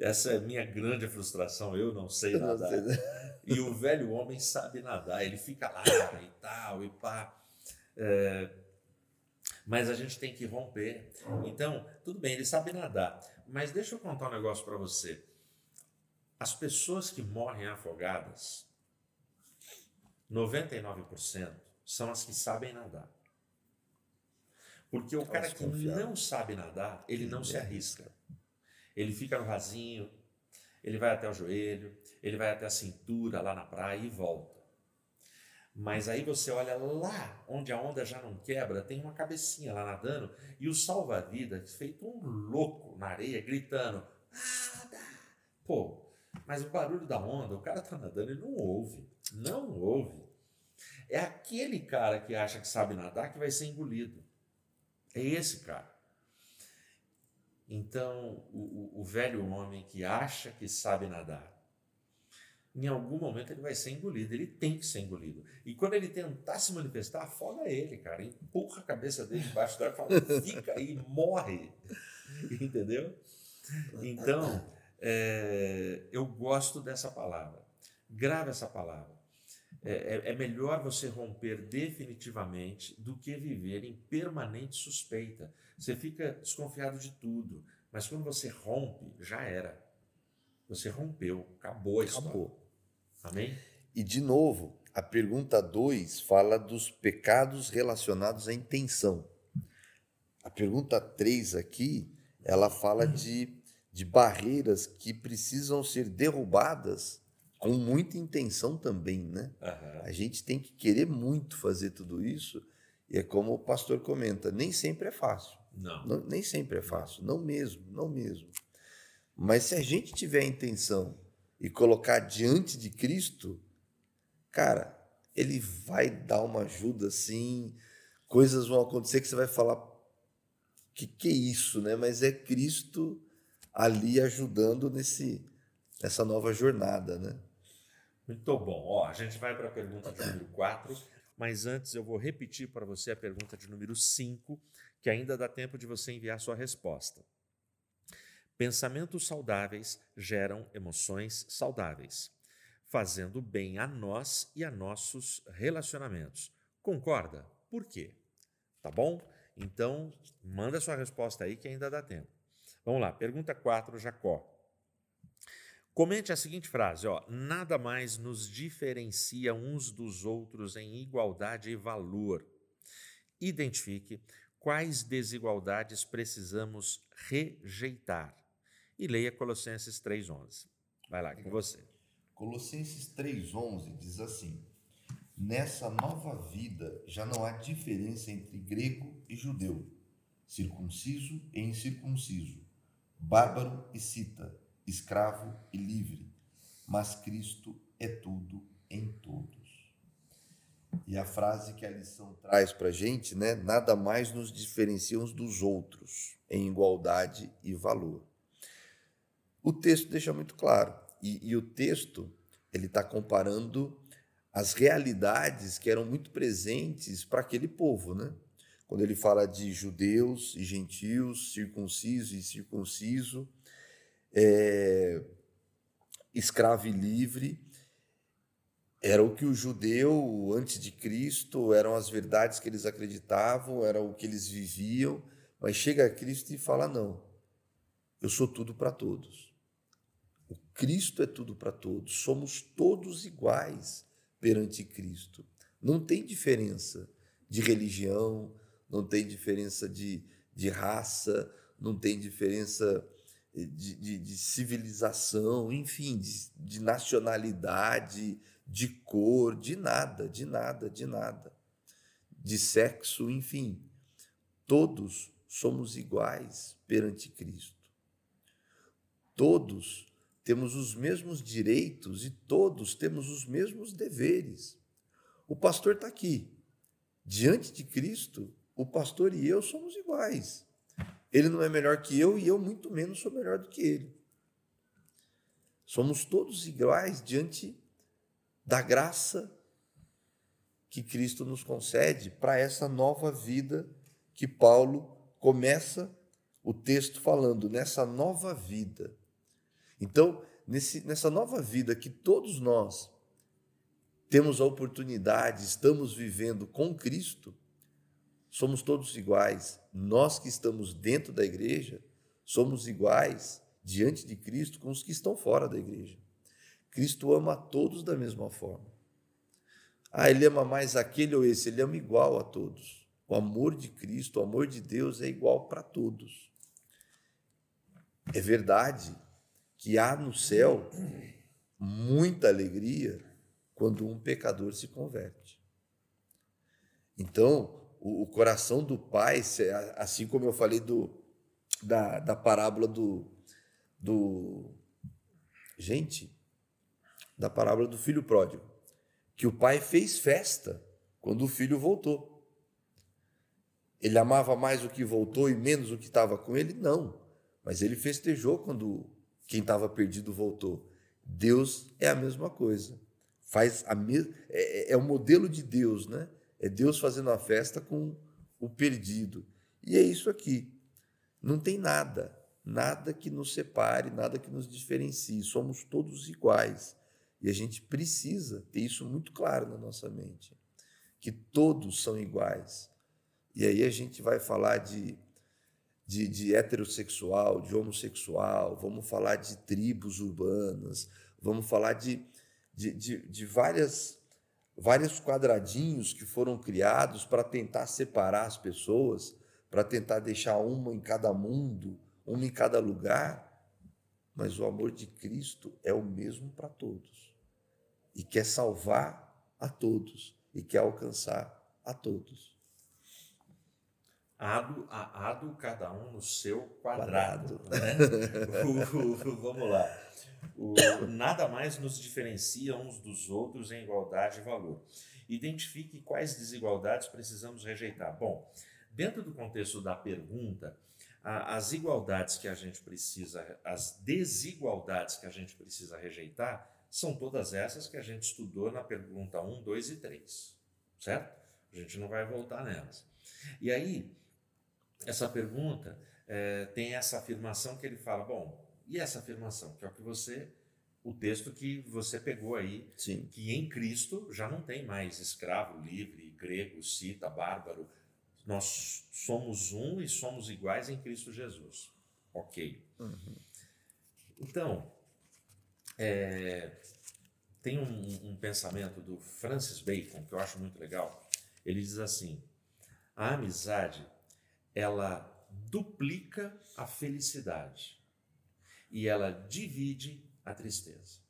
Essa é a minha grande frustração. Eu não sei nadar. Não sei. E o velho homem sabe nadar. Ele fica lá e tal, e pá. É... Mas a gente tem que romper. Então, tudo bem, ele sabe nadar. Mas deixa eu contar um negócio para você. As pessoas que morrem afogadas, 99% são as que sabem nadar. Porque o cara que não sabe nadar, ele não se arrisca. Ele fica no rasinho, ele vai até o joelho, ele vai até a cintura lá na praia e volta. Mas aí você olha lá onde a onda já não quebra, tem uma cabecinha lá nadando e o salva-vidas feito um louco na areia gritando: nada! Pô, mas o barulho da onda, o cara tá nadando e não ouve. Não ouve. É aquele cara que acha que sabe nadar que vai ser engolido. É esse cara. Então, o, o, velho homem que acha que sabe nadar, em algum momento ele vai ser engolido, ele tem que ser engolido. E quando ele tentar se manifestar, afoga ele, cara, empurra a cabeça dele embaixo da fala, fica aí, morre. Entendeu? Então, é, eu gosto dessa palavra. Grave essa palavra. É, é, é, melhor você romper definitivamente do que viver em permanente suspeita. Você fica desconfiado de tudo, mas quando você rompe, já era. Você rompeu, acabou a história. Acabou. Amém? E de novo, a pergunta 2 fala dos pecados relacionados à intenção. A pergunta 3 aqui, ela fala de, de barreiras que precisam ser derrubadas com muita intenção também, né? Uhum. A gente tem que querer muito fazer tudo isso, e é como o pastor comenta, nem sempre é fácil. Não. não nem sempre é fácil, não mesmo, não mesmo. Mas se a gente tiver a intenção e colocar diante de Cristo, cara, ele vai dar uma ajuda assim, coisas vão acontecer que você vai falar que que é isso, né? Mas é Cristo ali ajudando nesse nessa nova jornada, né? Muito bom. Ó, a gente vai para a pergunta de número 4, mas antes eu vou repetir para você a pergunta de número 5, que ainda dá tempo de você enviar sua resposta. Pensamentos saudáveis geram emoções saudáveis, fazendo bem a nós e a nossos relacionamentos. Concorda? Por quê? Tá bom? Então, manda sua resposta aí que ainda dá tempo. Vamos lá, pergunta 4, Jacó. Comente a seguinte frase: ó, nada mais nos diferencia uns dos outros em igualdade e valor. Identifique quais desigualdades precisamos rejeitar. E leia Colossenses 3,11. Vai lá, com você. Colossenses 3,11 diz assim: Nessa nova vida já não há diferença entre grego e judeu, circunciso e incircunciso, bárbaro e cita escravo e livre, mas Cristo é tudo em todos. E a frase que a lição traz para a gente, né? Nada mais nos diferencia uns dos outros em igualdade e valor. O texto deixa muito claro. E, e o texto ele está comparando as realidades que eram muito presentes para aquele povo, né? Quando ele fala de judeus e gentios, circunciso e circunciso, é, escravo e livre, era o que o judeu, antes de Cristo, eram as verdades que eles acreditavam, era o que eles viviam, mas chega Cristo e fala: não, eu sou tudo para todos. O Cristo é tudo para todos, somos todos iguais perante Cristo. Não tem diferença de religião, não tem diferença de, de raça, não tem diferença de, de, de civilização, enfim, de, de nacionalidade, de cor, de nada, de nada, de nada, de sexo, enfim. Todos somos iguais perante Cristo. Todos temos os mesmos direitos e todos temos os mesmos deveres. O pastor está aqui. Diante de Cristo, o pastor e eu somos iguais. Ele não é melhor que eu e eu muito menos sou melhor do que ele. Somos todos iguais diante da graça que Cristo nos concede para essa nova vida que Paulo começa o texto falando, nessa nova vida. Então, nesse, nessa nova vida que todos nós temos a oportunidade, estamos vivendo com Cristo, somos todos iguais. Nós que estamos dentro da igreja somos iguais diante de Cristo com os que estão fora da igreja. Cristo ama a todos da mesma forma. Ah, ele ama mais aquele ou esse, ele ama igual a todos. O amor de Cristo, o amor de Deus é igual para todos. É verdade que há no céu muita alegria quando um pecador se converte. Então, o, o coração do pai, assim como eu falei do, da, da parábola do, do. Gente, da parábola do filho pródigo, que o pai fez festa quando o filho voltou. Ele amava mais o que voltou e menos o que estava com ele? Não. Mas ele festejou quando quem estava perdido voltou. Deus é a mesma coisa. Faz a me... é, é, é o modelo de Deus, né? É Deus fazendo a festa com o perdido. E é isso aqui. Não tem nada, nada que nos separe, nada que nos diferencie. Somos todos iguais. E a gente precisa ter isso muito claro na nossa mente, que todos são iguais. E aí a gente vai falar de, de, de heterossexual, de homossexual, vamos falar de tribos urbanas, vamos falar de, de, de, de várias vários quadradinhos que foram criados para tentar separar as pessoas, para tentar deixar uma em cada mundo, uma em cada lugar. Mas o amor de Cristo é o mesmo para todos e quer salvar a todos e quer alcançar a todos. Ado, ado cada um no seu quadrado. quadrado. Né? vamos lá. O, nada mais nos diferencia uns dos outros em igualdade e valor. Identifique quais desigualdades precisamos rejeitar. Bom, dentro do contexto da pergunta, a, as igualdades que a gente precisa, as desigualdades que a gente precisa rejeitar, são todas essas que a gente estudou na pergunta 1, 2 e 3, certo? A gente não vai voltar nelas. E aí, essa pergunta é, tem essa afirmação que ele fala, bom, e essa afirmação, que é o que você, o texto que você pegou aí, Sim. que em Cristo já não tem mais escravo, livre, grego, cita, bárbaro. Nós somos um e somos iguais em Cristo Jesus. Ok. Uhum. Então, é, tem um, um pensamento do Francis Bacon que eu acho muito legal. Ele diz assim: a amizade ela duplica a felicidade e ela divide a tristeza.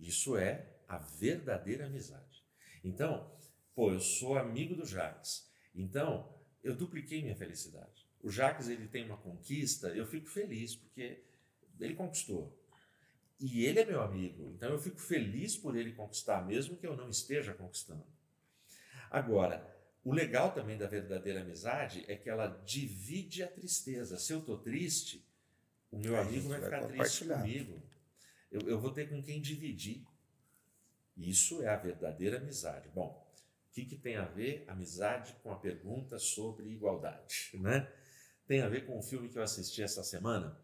Isso é a verdadeira amizade. Então, pô, eu sou amigo do Jacques. Então, eu dupliquei minha felicidade. O Jacques ele tem uma conquista, eu fico feliz porque ele conquistou. E ele é meu amigo, então eu fico feliz por ele conquistar, mesmo que eu não esteja conquistando. Agora, o legal também da verdadeira amizade é que ela divide a tristeza. Se eu estou triste, o meu amigo vai, vai ficar triste comigo. Eu, eu vou ter com quem dividir. Isso é a verdadeira amizade. Bom, o que, que tem a ver amizade com a pergunta sobre igualdade? Né? Tem a ver com um filme que eu assisti essa semana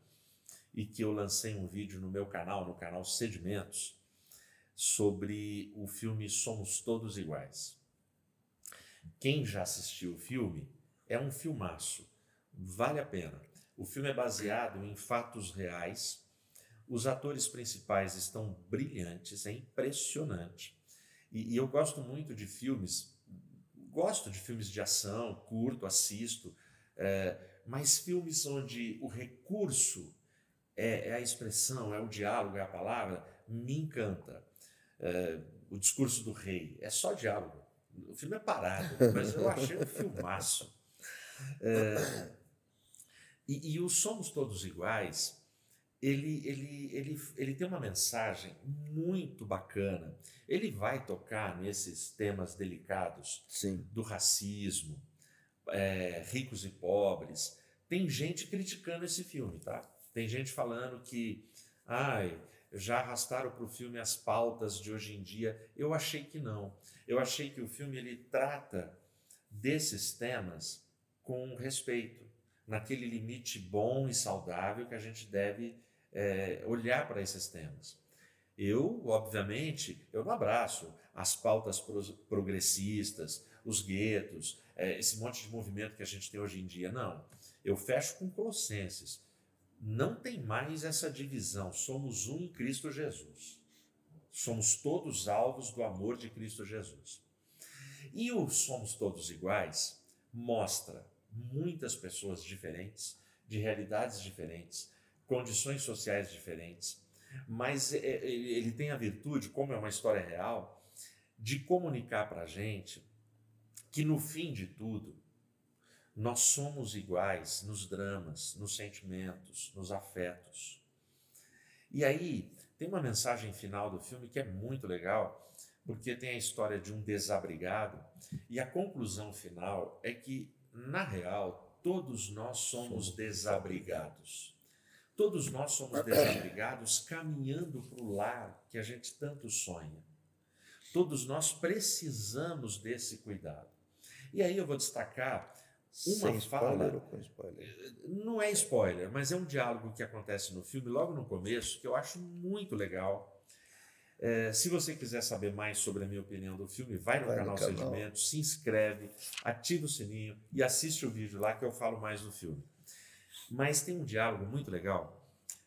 e que eu lancei um vídeo no meu canal, no canal Sedimentos, sobre o filme Somos Todos Iguais. Quem já assistiu o filme, é um filmaço, vale a pena. O filme é baseado em fatos reais. Os atores principais estão brilhantes, é impressionante. E, e eu gosto muito de filmes, gosto de filmes de ação, curto, assisto, é, mas filmes onde o recurso é, é, a expressão, é o diálogo, é a palavra, me encanta. É, o discurso do rei é só diálogo. O filme é parado, mas eu achei um filmaço. É, e, e o Somos Todos Iguais, ele, ele, ele, ele tem uma mensagem muito bacana. Ele vai tocar nesses temas delicados Sim. do racismo, é, ricos e pobres. Tem gente criticando esse filme, tá? Tem gente falando que, ai, já arrastaram para o filme as pautas de hoje em dia. Eu achei que não. Eu achei que o filme ele trata desses temas com respeito naquele limite bom e saudável que a gente deve é, olhar para esses temas. Eu, obviamente, eu não abraço as pautas progressistas os guetos, é, esse monte de movimento que a gente tem hoje em dia. Não. Eu fecho com Colossenses. Não tem mais essa divisão. Somos um em Cristo Jesus. Somos todos alvos do amor de Cristo Jesus. E o Somos Todos Iguais mostra muitas pessoas diferentes, de realidades diferentes, condições sociais diferentes, mas é, é, ele tem a virtude, como é uma história real, de comunicar para a gente que no fim de tudo, nós somos iguais nos dramas, nos sentimentos, nos afetos. E aí, tem uma mensagem final do filme que é muito legal, porque tem a história de um desabrigado, e a conclusão final é que, na real, todos nós somos desabrigados. Todos nós somos desabrigados caminhando para o lar que a gente tanto sonha. Todos nós precisamos desse cuidado. E aí eu vou destacar uma Sem fala. spoiler com spoiler? Não é spoiler, mas é um diálogo que acontece no filme, logo no começo, que eu acho muito legal. É, se você quiser saber mais sobre a minha opinião do filme, vai no Vai canal canal. Sedimento, se inscreve, ativa o sininho e assiste o vídeo lá que eu falo mais do filme. Mas tem um diálogo muito legal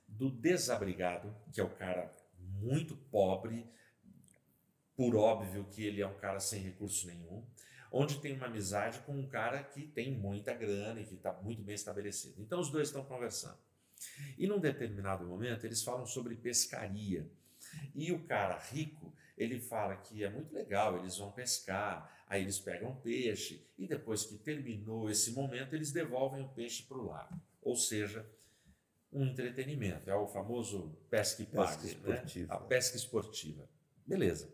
do desabrigado, que é o cara muito pobre, por óbvio que ele é um cara sem recurso nenhum, onde tem uma amizade com um cara que tem muita grana e que está muito bem estabelecido. Então os dois estão conversando. E num determinado momento eles falam sobre pescaria. E o cara rico, ele fala que é muito legal, eles vão pescar, aí eles pegam peixe e depois que terminou esse momento, eles devolvem o peixe para o lago. Ou seja, um entretenimento, é o famoso pesca e Pesca pague, esportiva. né? a pesca esportiva. Beleza.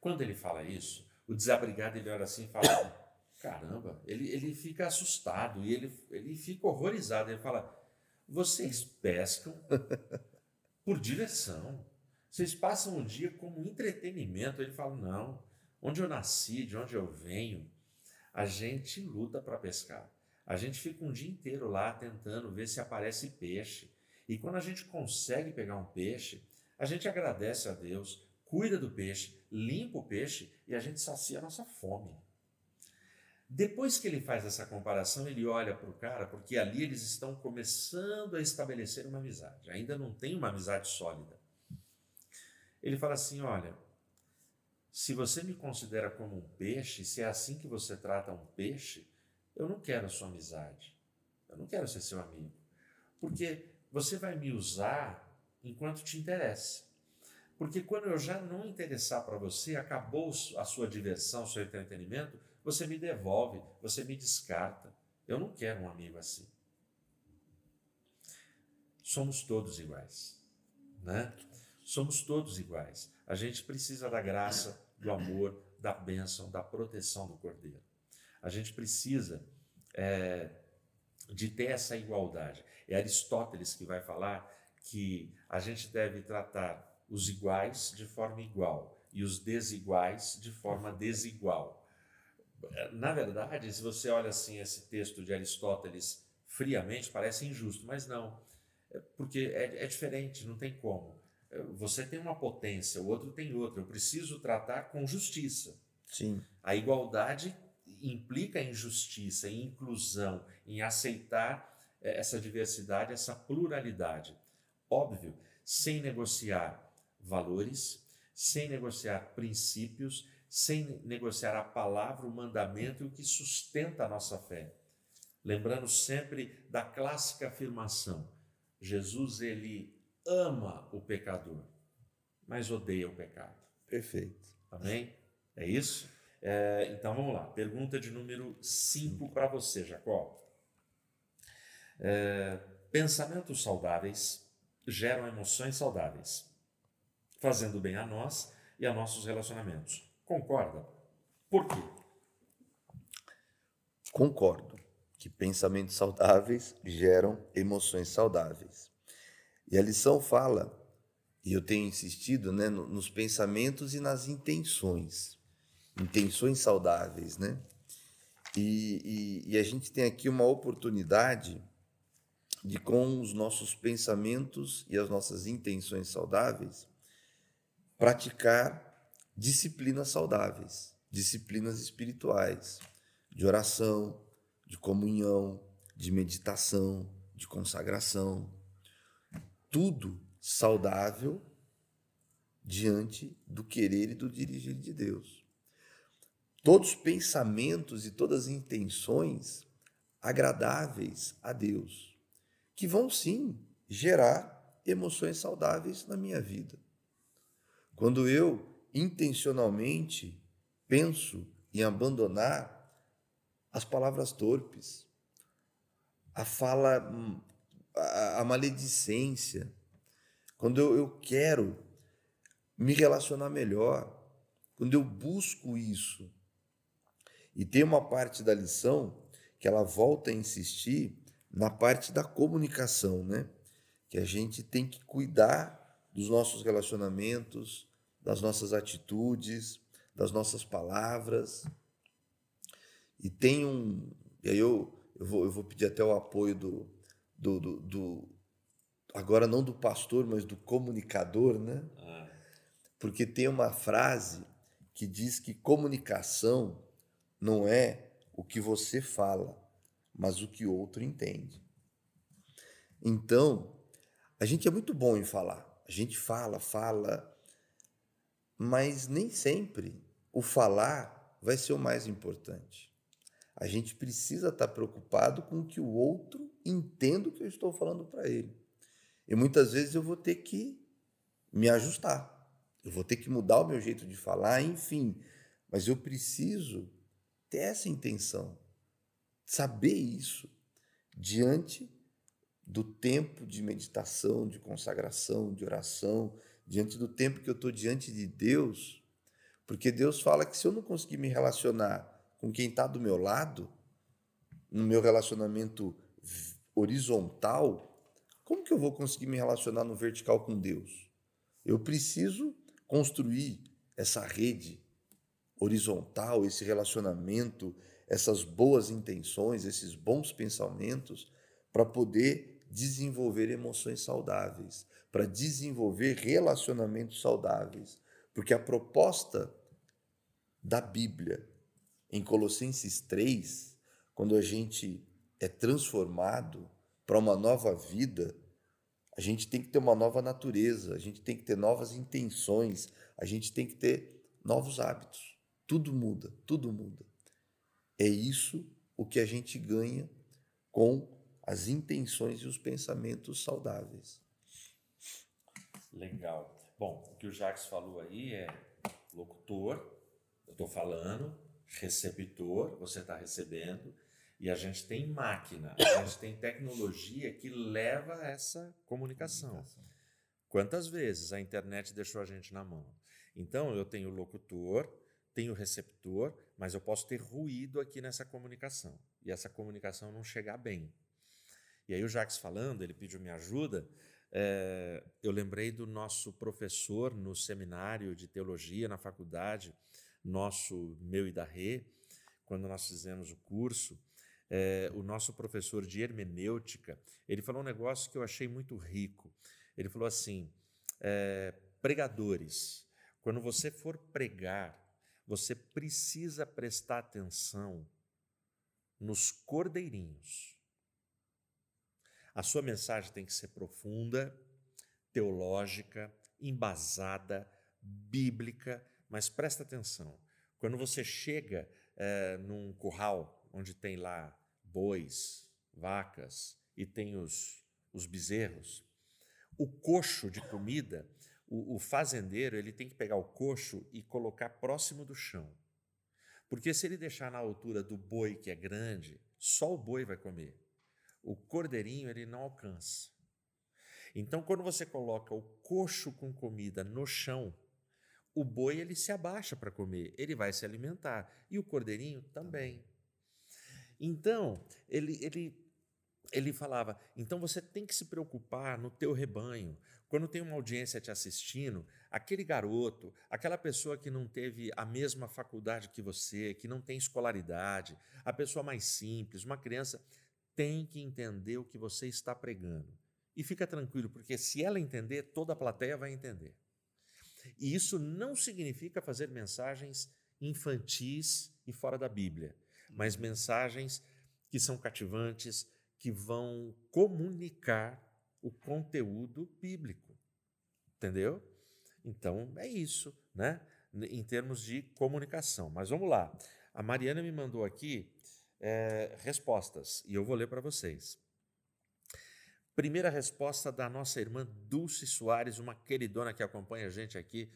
Quando ele fala isso, o desabrigado ele olha assim e fala: caramba, ele, ele fica assustado e ele, ele fica horrorizado. Ele fala: vocês pescam por diversão. Vocês passam o dia como entretenimento. Ele fala: não, onde eu nasci, de onde eu venho, a gente luta para pescar. A gente fica um dia inteiro lá tentando ver se aparece peixe. E quando a gente consegue pegar um peixe, a gente agradece a Deus, cuida do peixe, limpa o peixe e a gente sacia a nossa fome. Depois que ele faz essa comparação, ele olha para o cara, porque ali eles estão começando a estabelecer uma amizade. Ainda não tem uma amizade sólida. Ele fala assim: Olha, se você me considera como um peixe, se é assim que você trata um peixe, eu não quero a sua amizade. Eu não quero ser seu amigo. Porque você vai me usar enquanto te interessa. Porque quando eu já não interessar para você, acabou a sua diversão, o seu entretenimento, você me devolve, você me descarta. Eu não quero um amigo assim. Somos todos iguais, né? Somos todos iguais. A gente precisa da graça, do amor, da bênção, da proteção do Cordeiro. A gente precisa é, de ter essa igualdade. É Aristóteles que vai falar que a gente deve tratar os iguais de forma igual e os desiguais de forma desigual. Na verdade, se você olha assim esse texto de Aristóteles friamente, parece injusto, mas não, É porque é, é diferente, não tem como. É, Você tem uma potência, o outro tem outra. Eu preciso tratar com justiça. Sim. A igualdade implica em justiça, em inclusão, em aceitar eh, essa diversidade, essa pluralidade. Óbvio, sem negociar valores, sem negociar princípios, sem negociar a palavra, o mandamento e o que sustenta a nossa fé. Lembrando sempre da clássica afirmação: Jesus ele ama o pecador, mas odeia o pecado. Perfeito. Amém? É isso? É, então vamos lá. Pergunta de número 5 para você, Jacó. É, pensamentos saudáveis geram emoções saudáveis, fazendo bem a nós e a nossos relacionamentos. Concorda? Por quê? Concordo que pensamentos saudáveis geram emoções saudáveis. E a lição fala, e eu tenho insistido, né, no- nos pensamentos e nas intenções. Intenções saudáveis, né? E, e- e a gente tem aqui uma oportunidade de, com os nossos pensamentos e as nossas intenções saudáveis, praticar disciplinas saudáveis. disciplinas espirituais, de oração, de comunhão, de meditação, de consagração. Tudo saudável diante do querer e do dirigir de Deus. Todos os pensamentos e todas as intenções agradáveis a Deus, que vão sim gerar emoções saudáveis na minha vida. Quando eu intencionalmente penso em abandonar as palavras torpes, a fala, a, a maledicência, quando eu, eu quero me relacionar melhor, quando eu busco isso. E tem uma parte da lição que ela volta a insistir na parte da comunicação, né? Que a gente tem que cuidar dos nossos relacionamentos, das nossas atitudes, das nossas palavras. E tem um. E aí eu, eu, vou, eu vou pedir até o apoio do, do, do, do agora não do pastor, mas do comunicador, né? Ah. Porque tem uma frase que diz que comunicação não é o que você fala, mas o que outro entende. Então, a gente é muito bom em falar. A gente fala, fala, mas nem sempre o falar vai ser o mais importante. A gente precisa estar preocupado com que o outro entenda o que eu estou falando para ele. E muitas vezes eu vou ter que me ajustar. Eu vou ter que mudar o meu jeito de falar, enfim. Mas eu preciso ter essa intenção, saber isso diante do tempo de meditação, de consagração, de oração, diante do tempo que eu estou diante de Deus, porque Deus fala que se eu não conseguir me relacionar com quem está do meu lado, no meu relacionamento horizontal, como que eu vou conseguir me relacionar no vertical com Deus? Eu preciso construir essa rede horizontal, esse relacionamento, essas boas intenções, esses bons pensamentos, para poder desenvolver emoções saudáveis, para desenvolver relacionamentos saudáveis. Porque a proposta da Bíblia em Colossenses 3, quando a gente é transformado para uma nova vida, a gente tem que ter uma nova natureza, a gente tem que ter novas intenções, a gente tem que ter novos hábitos. Tudo muda, tudo muda. É isso o que a gente ganha com as intenções e os pensamentos saudáveis. Legal. Bom, o que o Jacques falou aí é locutor, eu estou falando, receptor, você está recebendo, e a gente tem máquina, a gente tem tecnologia que leva essa comunicação. Quantas vezes a internet deixou a gente na mão? Então, eu tenho locutor, tenho receptor, mas eu posso ter ruído aqui nessa comunicação, e essa comunicação não chegar bem. E aí o Jacques falando, ele pediu minha ajuda, é, eu lembrei do nosso professor no seminário de teologia na faculdade, nosso, meu e da Rê, quando nós fizemos o curso, é, o nosso professor de hermenêutica, ele falou um negócio que eu achei muito rico. Ele falou assim: é, pregadores, quando você for pregar, você precisa prestar atenção nos cordeirinhos. A sua mensagem tem que ser profunda, teológica, embasada, bíblica, mas presta atenção, quando você chega é, num curral onde tem lá bois, vacas e tem os, os bezerros, o coxo de comida, o, o fazendeiro ele tem que pegar o coxo e colocar próximo do chão. Porque se ele deixar na altura do boi que é grande, só o boi vai comer. O cordeirinho ele não alcança. Então, quando você coloca o coxo com comida no chão, o boi ele se abaixa para comer, ele vai se alimentar e o cordeirinho também. Então, ele, ele, ele falava: então você tem que se preocupar no teu rebanho. Quando tem uma audiência te assistindo, aquele garoto, aquela pessoa que não teve a mesma faculdade que você, que não tem escolaridade, a pessoa mais simples, uma criança, tem que entender o que você está pregando. E fica tranquilo, porque se ela entender, toda a plateia vai entender. E isso não significa fazer mensagens infantis e fora da Bíblia, mas mensagens que são cativantes, que vão comunicar o conteúdo bíblico. Entendeu? Então é isso, né? Em termos de comunicação. Mas vamos lá. A Mariana me mandou aqui é, respostas e eu vou ler para vocês. Primeira resposta da nossa irmã Dulce Soares, uma queridona que acompanha a gente aqui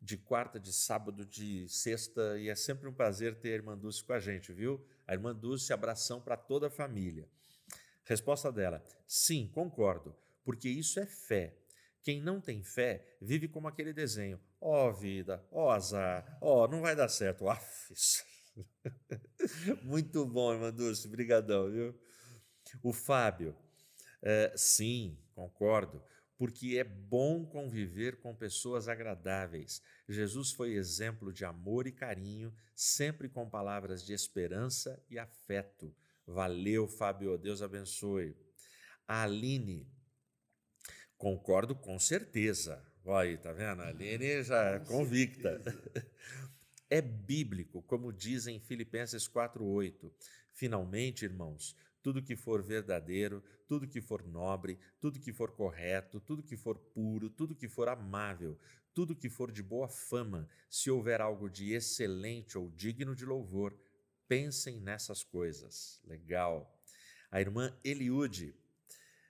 de quarta, de sábado, de sexta, e é sempre um prazer ter a irmã Dulce com a gente, viu? A irmã Dulce, abração para toda a família. Resposta dela: sim, concordo, porque isso é fé. Quem não tem fé vive como aquele desenho. Ó oh, vida, ó oh, azar, ó, oh, não vai dar certo. Afis. Muito bom, irmã Dulce, brigadão, viu? O Fábio, é, sim, concordo porque é bom conviver com pessoas agradáveis. Jesus foi exemplo de amor e carinho, sempre com palavras de esperança e afeto. Valeu, Fábio, Deus abençoe. A Aline, concordo com certeza. Olha aí, tá vendo? A Aline já é convicta. É bíblico, como dizem Filipenses 4:8. Finalmente, irmãos, tudo que for verdadeiro, tudo que for nobre, tudo que for correto, tudo que for puro, tudo que for amável, tudo que for de boa fama, se houver algo de excelente ou digno de louvor, pensem nessas coisas. Legal. A irmã Eliude,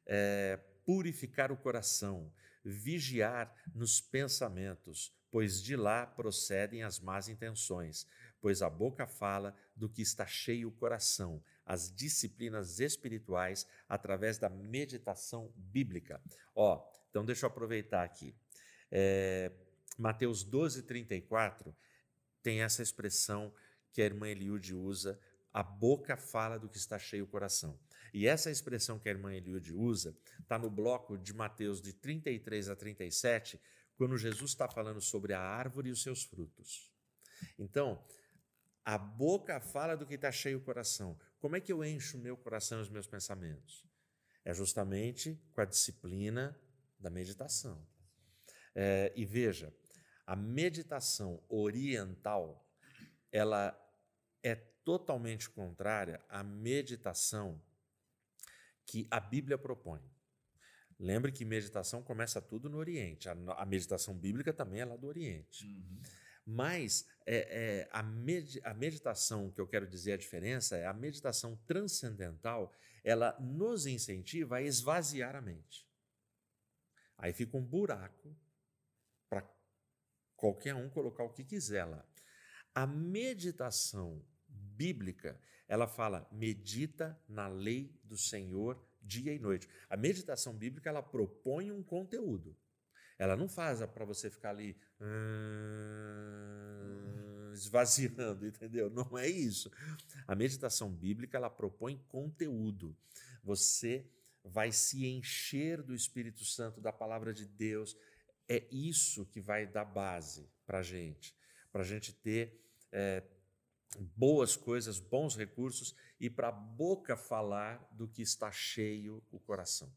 é, purificar o coração, vigiar nos pensamentos, pois de lá procedem as más intenções, pois a boca fala do que está cheio o coração, as disciplinas espirituais através da meditação bíblica. Ó, então deixa eu aproveitar aqui. É, Mateus 12, 34 tem essa expressão que a irmã Eliude usa, a boca fala do que está cheio o coração. E essa expressão que a irmã Eliude usa está no bloco de Mateus de 33 a 37, quando Jesus está falando sobre a árvore e os seus frutos. Então, a boca fala do que está cheio o coração. Como é que eu encho o meu coração e os meus pensamentos? É justamente com a disciplina da meditação. É, e veja, a meditação oriental, ela é totalmente contrária à meditação que a Bíblia propõe. Lembre que meditação começa tudo no Oriente. A, a meditação bíblica também é lá do Oriente. Uhum. Mas é, é, a, med, a meditação, que eu quero dizer a diferença, é a meditação transcendental, ela nos incentiva a esvaziar a mente. Aí fica um buraco para qualquer um colocar o que quiser lá. A meditação bíblica, ela fala: medita na lei do Senhor dia e noite. A meditação bíblica ela propõe um conteúdo. Ela não faz para você ficar ali hum, esvaziando, entendeu? Não é isso. A meditação bíblica ela propõe conteúdo. Você vai se encher do Espírito Santo, da palavra de Deus. É isso que vai dar base para gente, para gente ter é, boas coisas, bons recursos e para a boca falar do que está cheio o coração.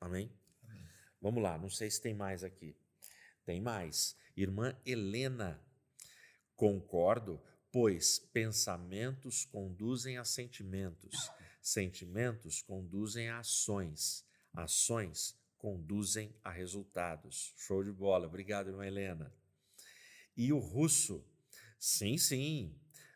Amém? Amém? Vamos lá, não sei se tem mais aqui. Tem mais. Irmã Helena, concordo, pois pensamentos conduzem a sentimentos, sentimentos conduzem a ações, ações conduzem a resultados. Show de bola. Obrigado, irmã Helena. E o russo Sim, sim.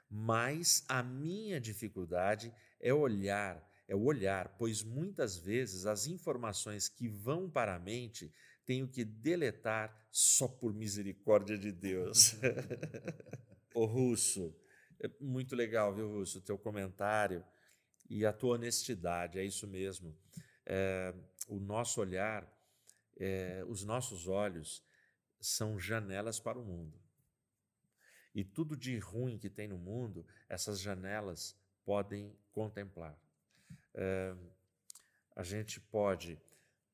Mas a minha dificuldade é olhar, é o olhar, pois muitas vezes as informações que vão para a mente tenho que deletar só por misericórdia de Deus. o Russo, é muito legal, viu, Russo, o teu comentário e a tua honestidade, é isso mesmo. É, o nosso olhar, é, os nossos olhos são janelas para o mundo. E tudo de ruim que tem no mundo, essas janelas podem contemplar. É, a gente pode,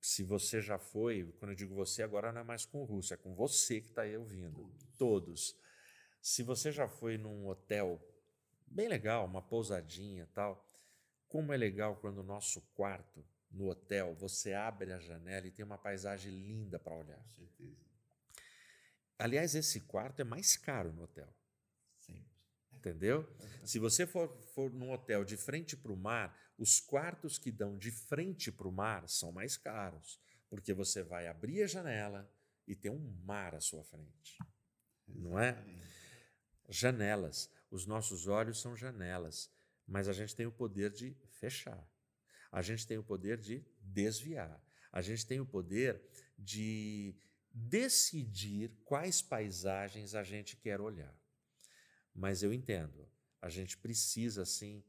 se você já foi, quando eu digo você, agora não é mais com o russo, é com você que está aí ouvindo. Todos. Se você já foi num hotel bem legal, uma pousadinha tal, como é legal quando o nosso quarto no hotel, você abre a janela e tem uma paisagem linda para olhar. Com certeza. Aliás, esse quarto é mais caro no hotel. Entendeu? Se você for, for num hotel de frente para o mar, os quartos que dão de frente para o mar são mais caros, porque você vai abrir a janela e tem um mar à sua frente. Não é? Janelas. Os nossos olhos são janelas, mas a gente tem o poder de fechar. A gente tem o poder de desviar. A gente tem o poder de decidir quais paisagens a gente quer olhar. Mas eu entendo, a gente precisa sim,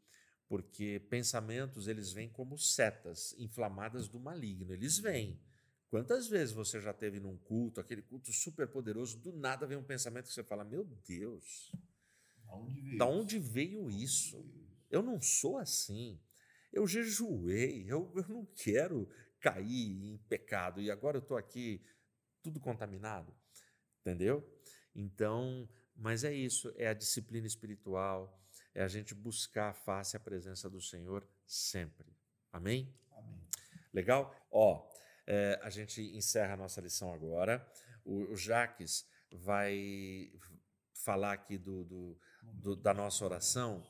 porque pensamentos eles vêm como setas inflamadas do maligno, eles vêm. Quantas vezes você já teve num culto, aquele culto super poderoso, do nada vem um pensamento que você fala: "Meu Deus, da onde veio, da onde veio isso? Eu não sou assim. Eu jejuei, eu, eu não quero cair em pecado e agora eu estou aqui tudo contaminado, entendeu? Então, mas é isso, é a disciplina espiritual, é a gente buscar a face a presença do Senhor sempre. Amém? Amém. Legal? Ó, é, a gente encerra a nossa lição agora. O, o Jaques vai falar aqui do, do, do, da nossa oração,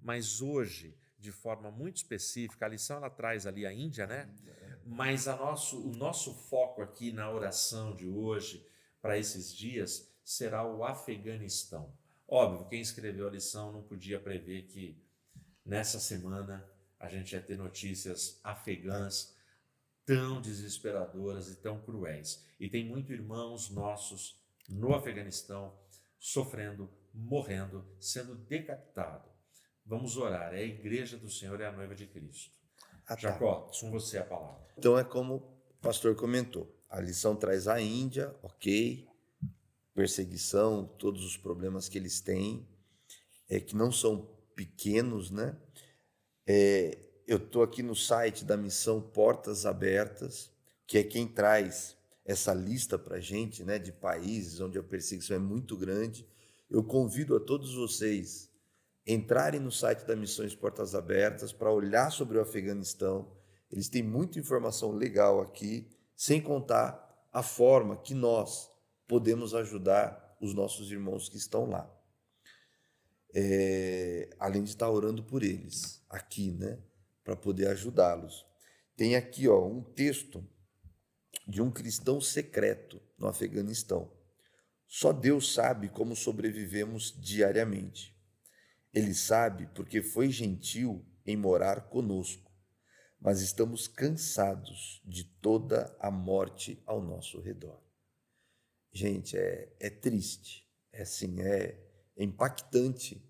mas hoje, de forma muito específica, a lição ela traz ali a Índia, né? Mas nosso, o nosso foco aqui na oração de hoje, para esses dias, será o Afeganistão. Óbvio, quem escreveu a lição não podia prever que nessa semana a gente ia ter notícias afegãs tão desesperadoras e tão cruéis. E tem muitos irmãos nossos no Afeganistão sofrendo, morrendo, sendo decapitado. Vamos orar. É a igreja do Senhor, é a noiva de Cristo. Ah, tá. Jacó, com você a palavra. Então é como o pastor comentou. A lição traz a Índia, ok, perseguição, todos os problemas que eles têm, é, que não são pequenos, né? É, eu estou aqui no site da missão Portas Abertas, que é quem traz essa lista para a gente, né, de países onde a perseguição é muito grande. Eu convido a todos vocês entrarem no site da Missões Portas Abertas para olhar sobre o Afeganistão. Eles têm muita informação legal aqui, sem contar a forma que nós podemos ajudar os nossos irmãos que estão lá. É, além de estar orando por eles aqui, né? para poder ajudá-los. Tem aqui ó, um texto de um cristão secreto no Afeganistão. Só Deus sabe como sobrevivemos diariamente. Ele sabe porque foi gentil em morar conosco, mas estamos cansados de toda a morte ao nosso redor. Gente, é, é triste, é assim, é, impactante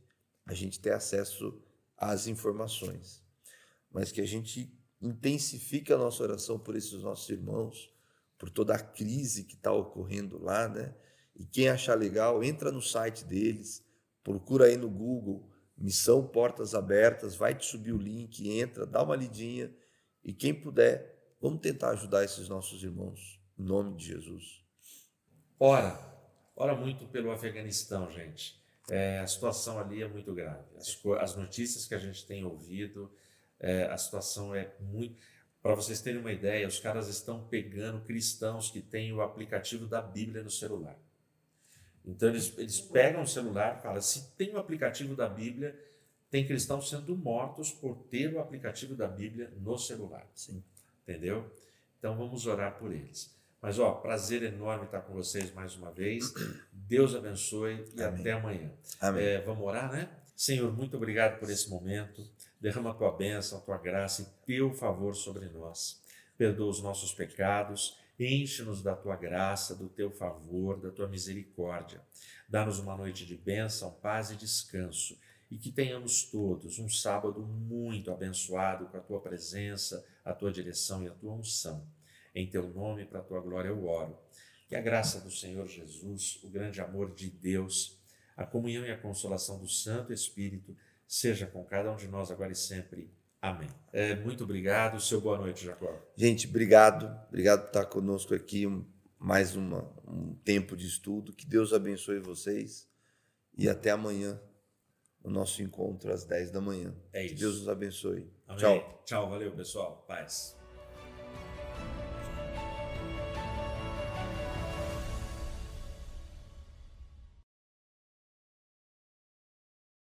a gente ter acesso às informações mas que a gente intensifique a nossa oração por esses nossos irmãos, por toda a crise que está ocorrendo lá, né? E quem achar legal, entra no site deles, procura aí no Google, Missão Portas Abertas, vai te subir o link, entra, dá uma lidinha e quem puder, vamos tentar ajudar esses nossos irmãos, em nome de Jesus. Ora, ora muito pelo Afeganistão, gente. É, a situação ali é muito grave. As, as notícias que a gente tem ouvido, é, a situação é muito. Para vocês terem uma ideia, os caras estão pegando cristãos que têm o aplicativo da Bíblia no celular. Então eles, eles pegam o celular e falam: se tem o aplicativo da Bíblia, tem cristãos sendo mortos por ter o aplicativo da Bíblia no celular. Sim. Entendeu? Então vamos orar por eles. Mas ó, prazer enorme estar com vocês mais uma vez. Deus abençoe e Amém. até amanhã. Amém. É, vamos orar, né? Senhor, muito obrigado por esse momento. Derrama a tua bênção, a tua graça e teu favor sobre nós. Perdoa os nossos pecados, enche-nos da tua graça, do teu favor, da tua misericórdia. Dá-nos uma noite de bênção, paz e descanso. E que tenhamos todos um sábado muito abençoado com a tua presença, a tua direção e a tua unção. Em teu nome, para a tua glória, eu oro. Que a graça do Senhor Jesus, o grande amor de Deus, a comunhão e a consolação do Santo Espírito seja com cada um de nós agora e sempre. Amém. É, muito obrigado. Seu boa noite, Jacó. Gente, obrigado. Obrigado por estar conosco aqui. mais uma, um tempo de estudo. Que Deus abençoe vocês. E até amanhã, o nosso encontro às 10 da manhã. É isso. Que Deus nos abençoe. Amém. Tchau. Tchau. Valeu, pessoal. Paz.